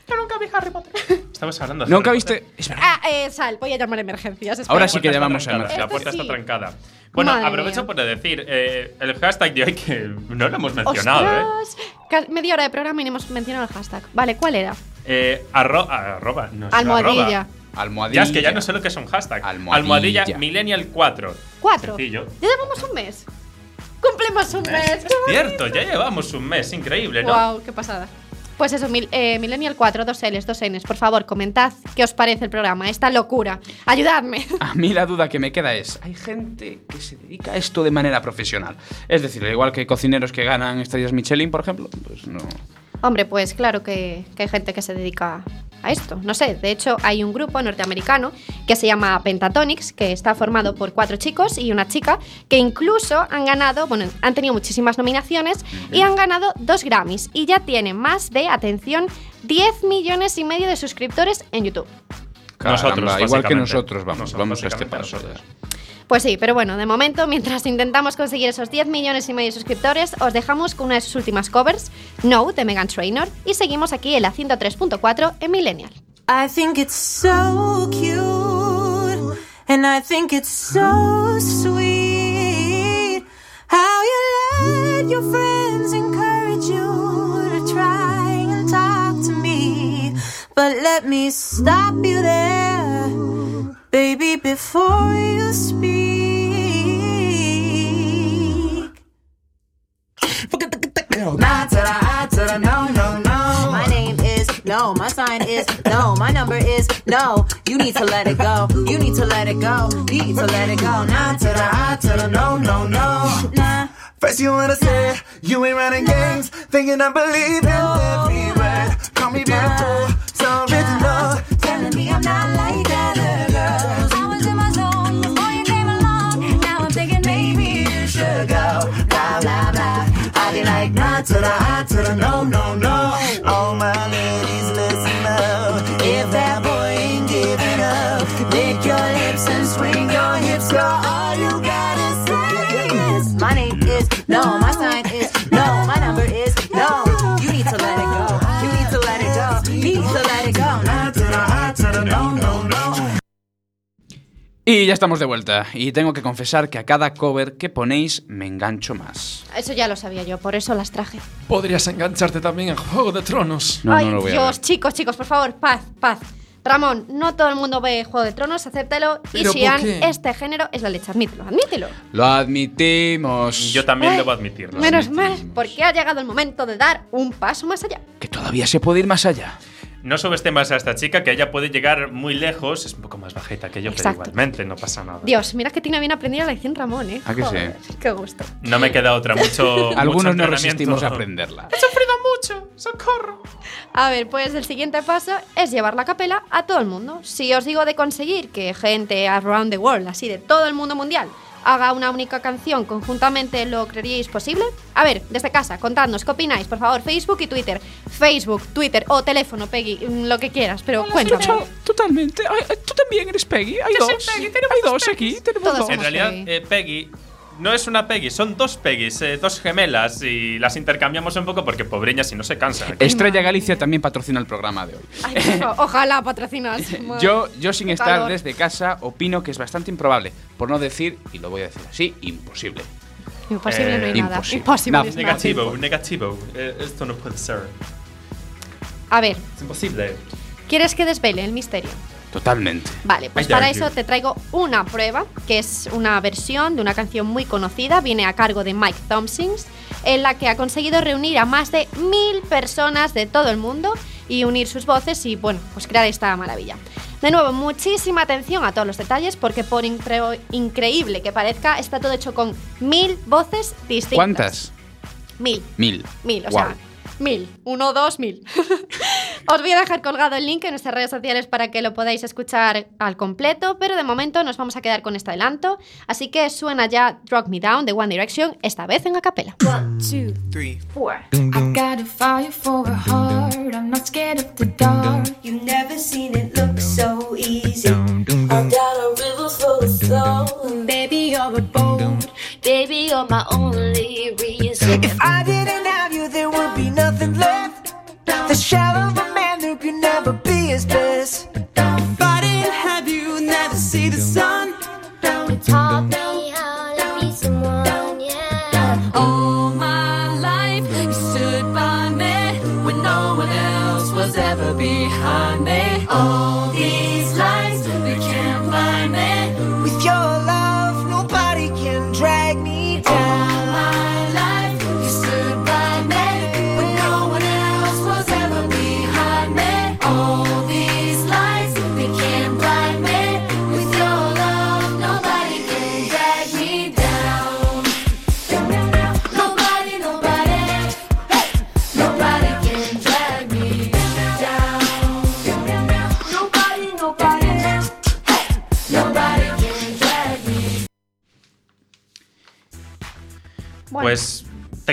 Yo nunca vi Harry Potter. Estamos hablando de ¿Nunca Harry viste? Ah, eh, Sal, voy a llamar a emergencias. espera. Ahora sí que llamamos a trancada, La emergencias. puerta Este está trancada. Bueno, Madre aprovecho mía. por decir eh, el hashtag de hoy que no lo hemos mencionado, ¿eh? Media hora de programa y no hemos mencionado el hashtag. Vale, ¿cuál era? Eh, arro- arroba, no, es Almohadilla. arroba. Almohadilla. Ya es que ya no sé lo que es un hashtag. Almohadilla. Millennial 4. Cuatro. Sencillo. Ya llevamos un mes. Cumplimos un mes. Cierto, ya llevamos un mes, increíble, ¿no? Wow, qué pasada. Pues eso, mil- eh, Millennial 4, dos L's, dos N's. Por favor, comentad qué os parece el programa, esta locura. Ayudadme. A mí la duda que me queda es, ¿hay gente que se dedica a esto de manera profesional? Es decir, igual que cocineros que ganan estrellas Michelin, por ejemplo, pues no. Hombre, pues claro que, que hay gente que se dedica a esto. No sé, de hecho hay un grupo norteamericano que se llama Pentatonics, que está formado por cuatro chicos y una chica, que incluso han ganado, bueno, han tenido muchísimas nominaciones y han ganado dos Grammys y ya tienen más de, atención, 10 millones y medio de suscriptores en YouTube. Nosotros, igual que nosotros vamos, Nosotros, vamos a este paso. Pues sí, pero bueno, de momento, mientras intentamos conseguir esos 10 millones y medio de suscriptores, os dejamos con una de sus últimas covers, No, de Megan Trainor, y seguimos aquí en la 103.4 en Millennial. I think it's so cute, and I think it's so sweet how you let your friends encourage you to try and talk to me. But let me stop you there, baby, before you speak. Nah to the I to the no, no, no. My name is no. My sign is no. My number is no. You need to let it go. You need to let it go. You need to let it go. Nah to the I to the no, no, no. Nah. First you wanna say you ain't running games, thinking I believe in every word. Call me beautiful, Y ya estamos de vuelta. Y tengo que confesar que a cada cover que ponéis me engancho más. Eso ya lo sabía yo, por eso las traje. Podrías engancharte también en Juego de Tronos. No, Ay, no lo voy a Dios, ver. chicos, chicos, por favor, paz, paz. Ramón, no todo el mundo ve Juego de Tronos, acéptalo. Y ¿Pero por Sian, qué? este género es la leche, admítelo, admítelo. Lo admitimos. Yo también Ay, debo admitirlo. Menos mal, porque ha llegado el momento de dar un paso más allá. Que todavía se puede ir más allá. No subestimas a esta chica, que ella puede llegar muy lejos. Es un poco más bajita que yo, Exacto. pero igualmente no pasa nada. Dios, mira que tiene bien aprendida la lección Ramón, ¿eh? ¿A que sí? Joder, Qué gusto. No me queda otra, mucho. Algunos mucho no resistimos a aprenderla. He sufrido escucho! ¡Socorro! A ver, pues el siguiente paso es llevar la capela a todo el mundo. Si os digo de conseguir que gente around the world, así de todo el mundo mundial, haga una única canción conjuntamente, ¿lo creeríais posible? A ver, desde casa, contadnos qué opináis, por favor, Facebook y Twitter. Facebook, Twitter o teléfono, Peggy, mm, lo que quieras, pero cuéntame. Escucho totalmente. Ay, ay, Tú también eres Peggy. Hay Yo soy dos. Peggy, tenemos Hay dos aquí. Tenemos Todos dos. En realidad, Peggy. eh, Peggy no es una Peggy, son dos Peggys, eh, dos gemelas, y las intercambiamos un poco porque pobreñas si no se cansan. Estrella Galicia también patrocina el programa de hoy. Ay, ojalá patrocinas. Yo, yo sin estar calor. desde casa opino que es bastante improbable, por no decir, y lo voy a decir así, imposible. Imposible no hay Eh, nada. imposible. No, es nada. Negativo, negativo. Eh, esto no puede ser. A ver, Es imposible. ¿quieres que desvele el misterio? Totalmente. Vale, pues para eso te traigo una prueba, que es una versión de una canción muy conocida, viene a cargo de Mike Thompsons, en la que ha conseguido reunir a más de mil personas de todo el mundo y unir sus voces y, bueno, pues crear esta maravilla. De nuevo, muchísima atención a todos los detalles, porque por incre- increíble que parezca, está todo hecho con mil voces distintas. ¿Cuántas? Mil. Mil. Mil, o Guau. sea, mil. Uno, dos, mil. Os voy a dejar colgado el link en nuestras redes sociales para que lo podáis escuchar al completo, pero de momento nos vamos a quedar con este adelanto. Así que suena ya Drag Me Down de One Direction, esta vez en a capela. two, three, four. I got a fire for a heart. I'm not scared of the dark. You've never seen it look so easy. I got a river full of soul. Baby, you're a boat. Baby, you're my only reason. If I didn't nothing left. The shell of a man who could never be his best.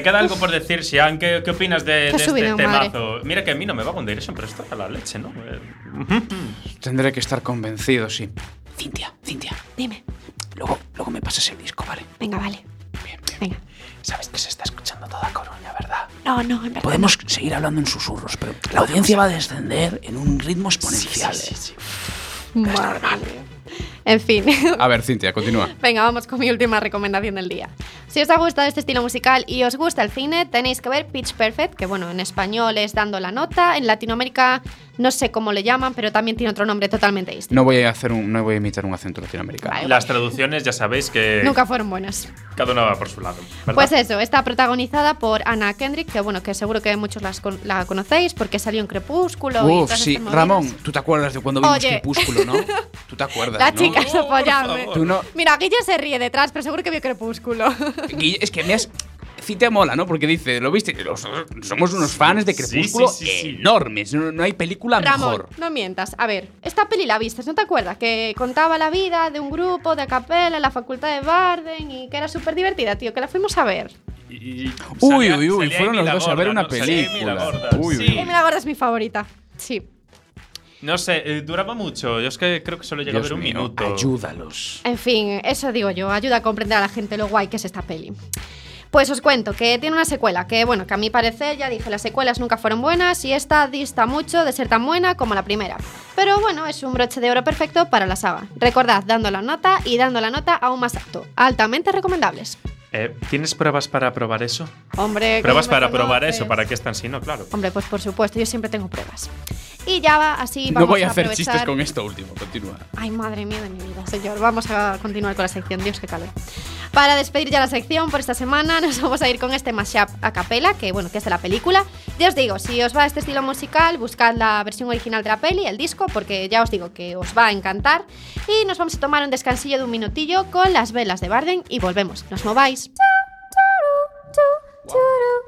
Queda algo por decir, Sian? ¿Qué, qué opinas de, Qué de este madre. temazo? Mira que a mí no me va con Direction, pero esto a la leche, ¿no? Eh, Tendré que estar convencido, sí. Cintia, Cintia, Dime. luego, luego me pasas el disco, ¿vale? Venga, vale. Bien, bien. Venga. Sabes que se está escuchando toda Coruña, ¿verdad? No, no, en verdad. Podemos seguir hablando en susurros, pero la audiencia va a descender en un ritmo exponencial. ¿eh? Madre mía. En fin. A ver, Cintia, continúa. Venga, vamos con mi última recomendación del día. Si os ha gustado este estilo musical y os gusta el cine, tenéis que ver Pitch Perfect, que bueno, en español es dando la nota, en Latinoamérica no sé cómo le llaman, pero también tiene otro nombre totalmente distinto. No voy a hacer un, no voy a imitar un acento latinoamericano. Las traducciones ya sabéis que Nunca fueron buenas. cada una va por su lado. ¿verdad? Pues eso, está protagonizada por Anna Kendrick, que bueno, que seguro que muchos las con- la conocéis porque salió en Crepúsculo y Uf, todas sí. Ramón, tú te acuerdas de cuando vimos Oye. Crepúsculo, ¿no? Tú te acuerdas, La ¿no? chica apoyarme. Tú no- Mira, Guille se ríe detrás, pero seguro que vio Crepúsculo. Guille, es que me has... Cintia mola, ¿no? Porque dice, ¿lo viste? Los- somos unos fans de Crepúsculo sí, sí, sí. enormes. No, no hay película Ramón, mejor. no mientas. A ver, esta peli la viste, ¿no te acuerdas? Que contaba la vida de un grupo de a capela en la facultad de Barden y que era súper divertida, tío, que la fuimos a ver. Y- y Uy, salía- uy, uy, salía fueron los dos a ver una ¿no? Salía Amy película. Uy, sí. uy. Amy la Gorda es mi favorita. Sí. No sé, eh, duraba mucho. Yo es que creo que solo llega a ver un mío, minuto. ayúdalos. En fin, eso digo yo, ayuda a comprender a la gente lo guay que es esta peli. Pues os cuento que tiene una secuela, que bueno, que a mi parecer, ya dije, las secuelas nunca fueron buenas y esta dista mucho de ser tan buena como la primera. Pero bueno, es un broche de oro perfecto para la saga. Recordad, dando la nota y dando la nota aún más alto. Altamente recomendables. Eh, ¿Tienes pruebas para probar eso? Hombre, Pruebas ¿cómo me para probar eso, para que es tan sí, no, claro. Hombre, pues por supuesto, yo siempre tengo pruebas. Y ya va, así vamos No voy a hacer aprovechar- chistes con esto último. Continúa. Ay, madre mía de mi vida, señor. Vamos a continuar con la sección. Dios, qué calor. Para despedir ya la sección por esta semana, nos vamos a ir con este mashup a capela, que bueno, que es de la película. Ya os digo, si os va este estilo musical, buscad la versión original de la peli, el disco, porque ya os digo que os va a encantar. Y nos vamos a tomar un descansillo de un minutillo con las velas de Barden y volvemos. Nos mováis. Turu,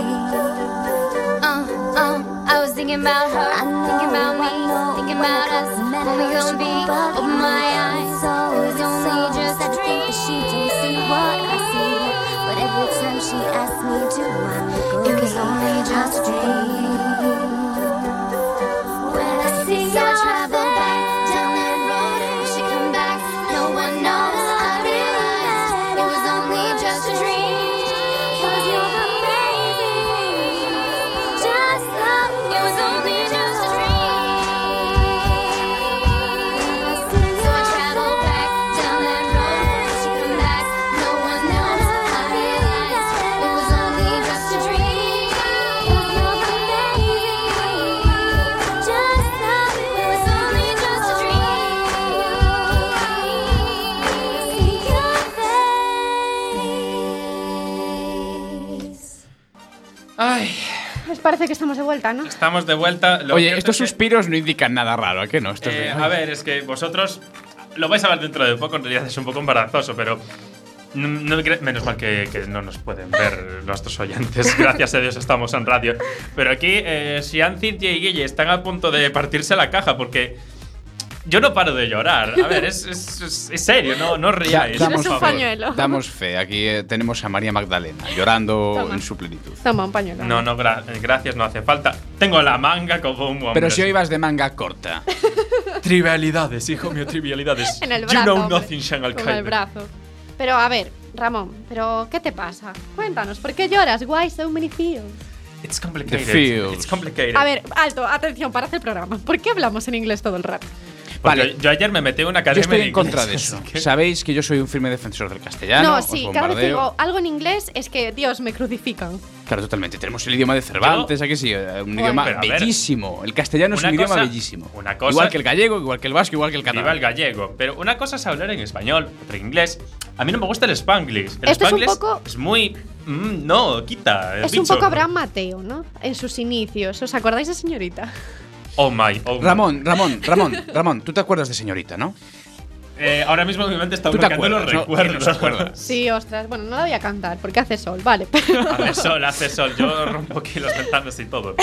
Thinking about her, thinking about me, thinking about us. When we gonna be? Open my eyes, it was only just a dream. She don't see what I see, but every time she asks me to, I look away. It was only just a dream. Parece que estamos de vuelta, ¿no? Estamos de vuelta. Lo Oye, estos es que- suspiros no indican nada raro, ¿a qué no? Estos de- Eh, a ver, es que vosotros lo vais a ver dentro de poco, en realidad es un poco embarazoso, pero no, no menos mal que, que no nos pueden ver nuestros oyentes. Gracias a Dios estamos en radio. Pero aquí, eh, Sian, Cintia y Guille están a punto de partirse la caja porque yo no paro de llorar. A ver, es, es- es- es serio, no, no riáis. Da- por favor. Damos fe, aquí eh, tenemos a María Magdalena llorando Toma. en su plenitud. Toma un pañuelo. No, no, gra- gracias, no hace falta. Tengo la manga como un hombre. Pero si hoy vas de manga corta. Trivialidades, hijo mío, trivialidades. En el You brazo, know hombre, nothing, Con Alcaide. el brazo. Pero a ver, Ramón, ¿pero qué te pasa? Cuéntanos, ¿por qué lloras? Why so many feels? It's complicated. The feels. It's complicated. A ver, alto, atención, para hacer programa. ¿Por qué hablamos en inglés todo el rato? Porque Vale. Yo, yo ayer me metí en una Yo academia estoy de en contra de eso. Sabéis que yo soy un firme defensor del castellano. no, sí, cada vez que digo algo en inglés es que, Dios, me crucifican. Claro, totalmente. Tenemos el idioma de Cervantes, aquí sí, eh, un Bueno. idioma a ver, bellísimo. El castellano es un idioma cosa- bellísimo. una cosa- igual que el gallego, igual que el vasco, igual que el catalán. Viva el gallego. Pero una cosa es hablar en español, otra en inglés. A mí no me gusta el spanglish. El Esto es un spanglish poco- es muy. mm, no, quita. Es un bicho. poco Abraham Mateo, ¿no? En sus inicios. ¿Os acordáis de señorita? Oh my, oh my. Ramón, Ramón, Ramón, Ramón, tú te acuerdas de señorita, ¿no? Eh, ahora mismo mi mente está Tú te bloqueando los acuerdas, ¿no? Recuerdos. Sí, ostras. Bueno, no la voy a cantar porque hace sol, vale. hace sol, hace sol. Yo rompo aquí las ventanas y todo.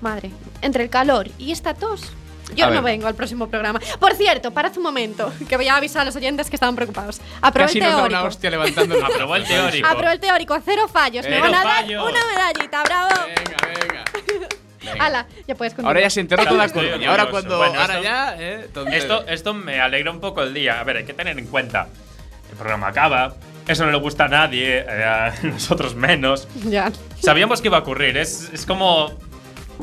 Madre, entre el calor y esta tos, yo A no ver. vengo al próximo programa. Por cierto, parad un momento, que voy a avisar a los oyentes que estaban preocupados. Aprobé Casi el nos da teórico. una hostia levantando el Aprobó el teórico. Aprobé el teórico, cero fallos. Me van a dar fallos. una medallita, bravo. Venga, venga. Hala, ya puedes continuar. Ahora ya se enteró toda Coruña. Ahora orgulloso. cuando. Bueno, ahora esto- ya, eh. Esto, esto me alegra un poco el día. A ver, hay que tener en cuenta. El programa acaba. Eso no le gusta a nadie, eh, a nosotros menos. Ya. Sabíamos que iba a ocurrir. Es, es como.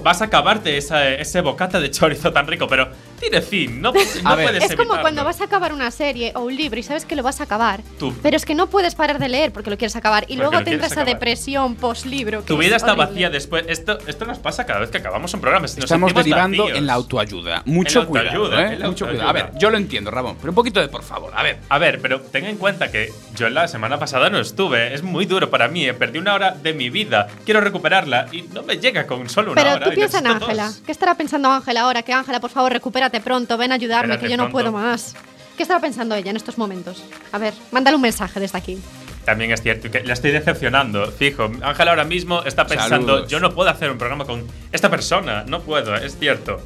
Vas a acabarte esa- ese bocata de chorizo tan rico, pero tiene fin. No, no A ver. puedes Es como evitarlo. cuando vas a acabar una serie o un libro y sabes que lo vas a acabar. Tu, Pero es que no puedes parar de leer porque lo quieres acabar. Y Porque luego te entra esa depresión post-libro. tu es vida está horrible. vacía después. Esto, esto nos pasa cada vez que acabamos un programa. Nos Estamos derivando vacíos. en la autoayuda. Mucho En la autoayuda, cuidado, ¿eh? en la Mucho autoayuda. cuidado. A ver, yo lo entiendo, Ramón, pero un poquito de por favor. A ver. A ver, pero ten en cuenta que yo la semana pasada no estuve. Es muy duro para mí. eh. Perdí una hora de mi vida. Quiero recuperarla y no me llega con solo una Pero hora. Tú y piensa en Ángela. ¿Qué estará pensando Ángela ahora? Que Ángela, por favor, recupérate pronto. Ven a ayudarme, Espérate que yo no pronto. puedo más. ¿Qué estará pensando ella en estos momentos? A ver, mándale un mensaje desde aquí. También es cierto que la estoy decepcionando. Fijo, Ángela ahora mismo está pensando, Saludos. yo no puedo hacer un programa con esta persona. No puedo, es cierto.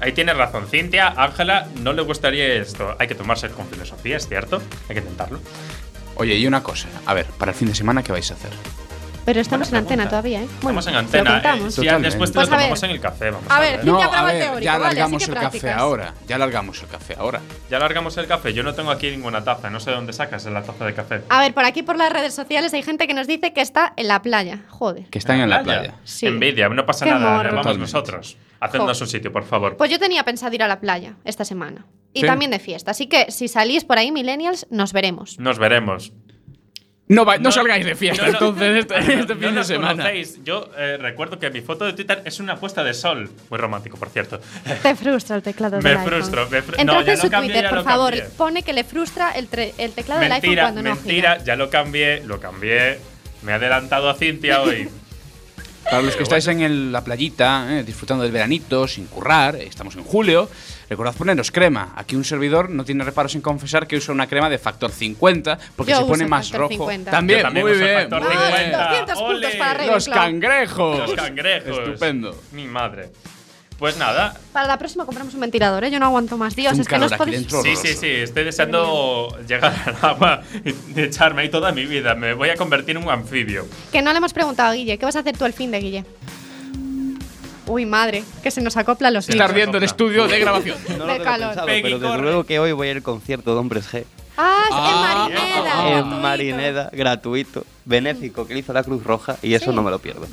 Ahí tienes razón, Cintia. Ángela no le gustaría esto. Hay que tomarse con filosofía, es cierto. Hay que intentarlo. Oye, y una cosa. A ver, para el fin de semana, ¿qué vais a hacer? Pero estamos Buena en antena pregunta. todavía, ¿eh? Bueno, Estamos en antena. eh, si Totalmente. después te Pues lo a ver. tomamos en el café. Vamos A a, ver, ver. No, a ver, teórico, ya vale, así largamos que el café ahora. Ya largamos el café ahora. Ya largamos el café. Yo no tengo aquí ninguna taza. No sé de dónde sacas la taza de café. A ver, por aquí por las redes sociales hay gente que nos dice que está en la playa. Joder. Que están en la playa. Sí. Envidia, no pasa Qué nada. morro. Vamos Totalmente. nosotros. Hacednos Jo. un sitio, por favor. Pues yo tenía pensado ir a la playa esta semana. Y Sí. también de fiesta. Así que si salís por ahí, millennials, nos veremos. Nos veremos. No, va- no, No- salgáis de fiesta no, no. entonces este, No, este no fin de semana. conocéis. Yo eh, recuerdo que mi foto de Twitter es una puesta de sol. Muy romántico, por cierto. Te frustra el teclado Me del iPhone. frustro, me fru- Entrad no, ya en su cambié, Twitter, por favor. cambié. Pone que le frustra el, el teclado del iPhone mentira, cuando no mentira, gira. ya lo cambié, lo cambié. Me he adelantado a Cintia hoy. Para los que estáis en el- la playita, eh, disfrutando del veranito, sin currar, estamos en julio, recordad poneros crema. Aquí un servidor no tiene reparos en confesar que usa una crema de factor 50 porque Yo se pone más rojo. 50. También, Yo también muy uso bien. factor muy 50. bien. 200 puntos para Los cangrejos. Los cangrejos. Estupendo. Mi madre. Pues nada. Para la próxima compramos un ventilador, ¿eh? Yo no aguanto más. Dios, Un es que no os podéis... dentro. Sí, sí, sí. Estoy deseando llegar al agua y echarme ahí toda mi vida. Me voy a convertir en un anfibio. Que no le hemos preguntado a Guille. ¿Qué vas a hacer tú el fin de Guille? Uy, madre, que se nos acopla los está ardiendo el estudio de grabación. No lo De tengo calor. pensado, Peggy, pero desde corre. luego que hoy voy al concierto de Hombres G. Ah, es Ah, en Marineda. En gratuito. Marineda, gratuito, benéfico, que le hizo la Cruz Roja y eso Sí. no me lo pierdo.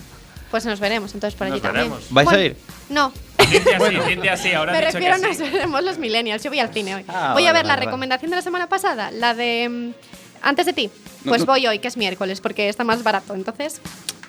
Pues nos veremos entonces por allí Nos también. veremos. ¿Vais Bueno, a ir? No, Cintia sí, Cintia sí. Ahora me dicho refiero a que nos sí. veremos los millennials. Yo voy al cine hoy. Ah, voy a vale, ver la vale, vale. recomendación de la semana pasada, la de mm, antes de ti. Pues no. voy hoy, que es miércoles, porque está más barato. Entonces,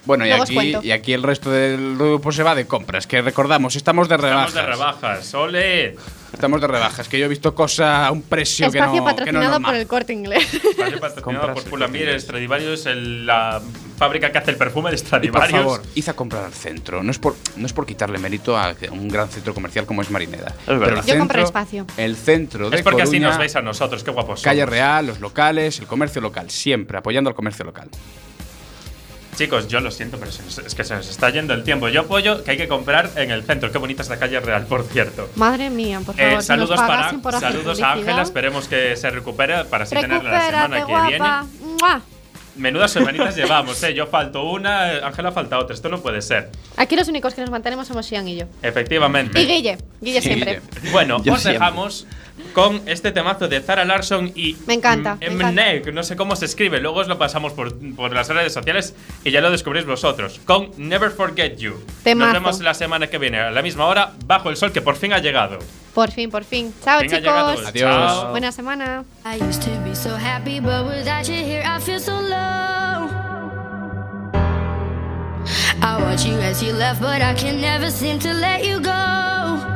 Bueno, y aquí, cuento. y aquí el resto del grupo se va de compras. Que recordamos, estamos de rebajas. Estamos de rebajas. ¡Ole! Estamos de rebajas. Que yo he visto cosa a un precio que no, espacio que no es patrocinado por el corte inglés. Vale, patrocinado Compras por el Pull&Bear Stradivarius, el- la fábrica que hace el perfume de Y por Stradivarius. favor, id a comprar al centro. No es por, no es por quitarle mérito a un gran centro comercial como es Marineda. Pero verdad. el Yo compro centro- espacio. El centro de es porque así nos veis a nosotros, qué guapos Calle somos. Real, los locales, el comercio local. Siempre apoyando al comercio local. Chicos, yo lo siento, pero nos- es que se nos está yendo el tiempo. Yo apoyo que hay que comprar en el centro. Qué bonita es la calle Real, por cierto. Madre mía, por Eh, favor. si saludos para saludos a. Ángela, esperemos que se recupere para así tenerla la semana que guapa. viene. ¡Mua! Menudas semanitas llevamos, eh. Yo falto una, eh, Ángela falta otra. Esto no puede ser. Aquí los únicos que nos mantenemos somos Xian y yo. Efectivamente. Y Guille. Guille Sí, siempre. Bueno, Yo os siempre. dejamos con este temazo de Zara Larson y Me encanta, me encanta. No sé cómo se escribe, luego os lo pasamos por, por las redes sociales y ya lo descubrís vosotros, con Never Forget You. Temazo. Nos vemos la semana que viene a la misma hora, bajo el sol que por fin ha llegado. Por fin, por fin. Chao, Venga, chicos. Adiós. Chao. Buena semana. I used to be so happy, but without you here, I feel so low. I watch you as you left, but I can never seem to let you go.